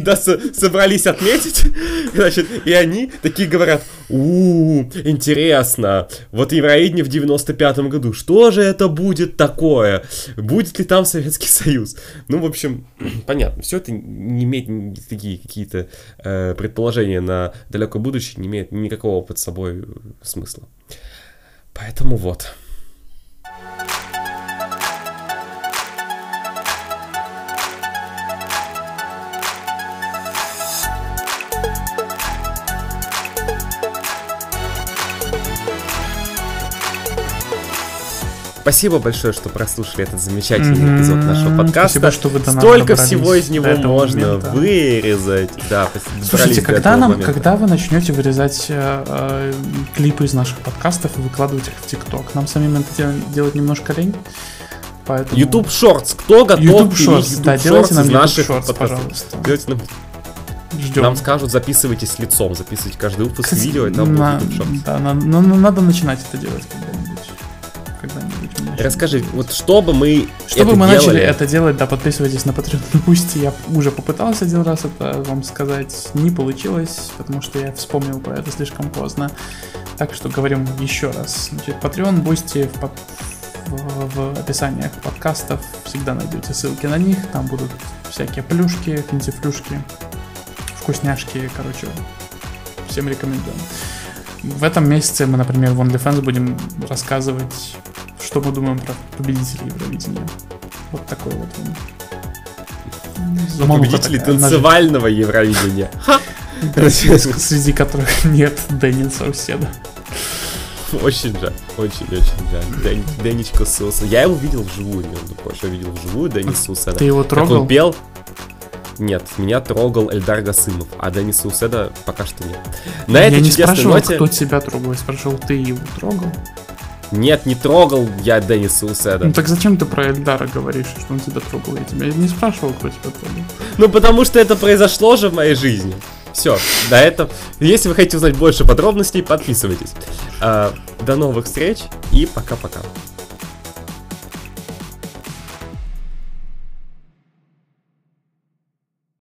да, собрались отметить, значит, и они такие говорят, у интересно, вот Евровидение в 95-м году, что же это будет такое? Будет ли там Советский Союз? Ну, в общем, понятно, все это не имеет такие какие-то э, предположения на далекое будущее, не имеет никакого под собой смысла. Поэтому вот. Спасибо большое, что прослушали этот замечательный mm-hmm. эпизод нашего подкаста. Спасибо, что вы до Столько всего из него можно момента. вырезать. Да, Слушайте, когда, нам, когда вы начнете вырезать э, э, клипы из наших подкастов и выкладывать их в ТикТок? Нам самим это делать немножко лень. Поэтому... YouTube Shorts. Кто готов YouTube Shorts, YouTube да, делайте нам YouTube наших Shorts, пожалуйста. Делайте нам... Ждем. Нам скажут, записывайтесь лицом, записывайте каждый выпуск Кстати, видео, и там на... будет YouTube Shorts. Да, на... но, но надо начинать это делать когда-нибудь когда-нибудь. Расскажи, вот чтобы мы Чтобы мы делали... начали это делать, да, подписывайтесь на Patreon Пусть Я уже попытался один раз это вам сказать, не получилось, потому что я вспомнил про это слишком поздно. Так что говорим еще раз. Значит, Patreon, Boosty в, под... в, в описаниях подкастов всегда найдете ссылки на них. Там будут всякие плюшки, финтифлюшки, вкусняшки, короче, всем рекомендуем. В этом месяце мы, например, в OnlyFans будем рассказывать, что мы думаем про победителей Евровидения. Вот такой вот он. Победители танцевального Евровидения. Среди которых нет Дэнни Сауседа. Очень жаль, очень-очень жаль. Дэн, Суса. Я его видел вживую, между прочим. Я видел вживую Дэнни Суса. Ты его трогал? Как он пел, нет, меня трогал Эльдар Гасымов, а Дениса Уседа пока что нет. На я этой не спрашивал, ноте... кто тебя трогал, я спрашивал, ты его трогал? Нет, не трогал я Дениса Уседа. Ну так зачем ты про Эльдара говоришь, что он тебя трогал? Я тебя не спрашивал, кто тебя трогал. Ну потому что это произошло же в моей жизни. Все, до этого. Если вы хотите узнать больше подробностей, подписывайтесь. А, до новых встреч и пока-пока.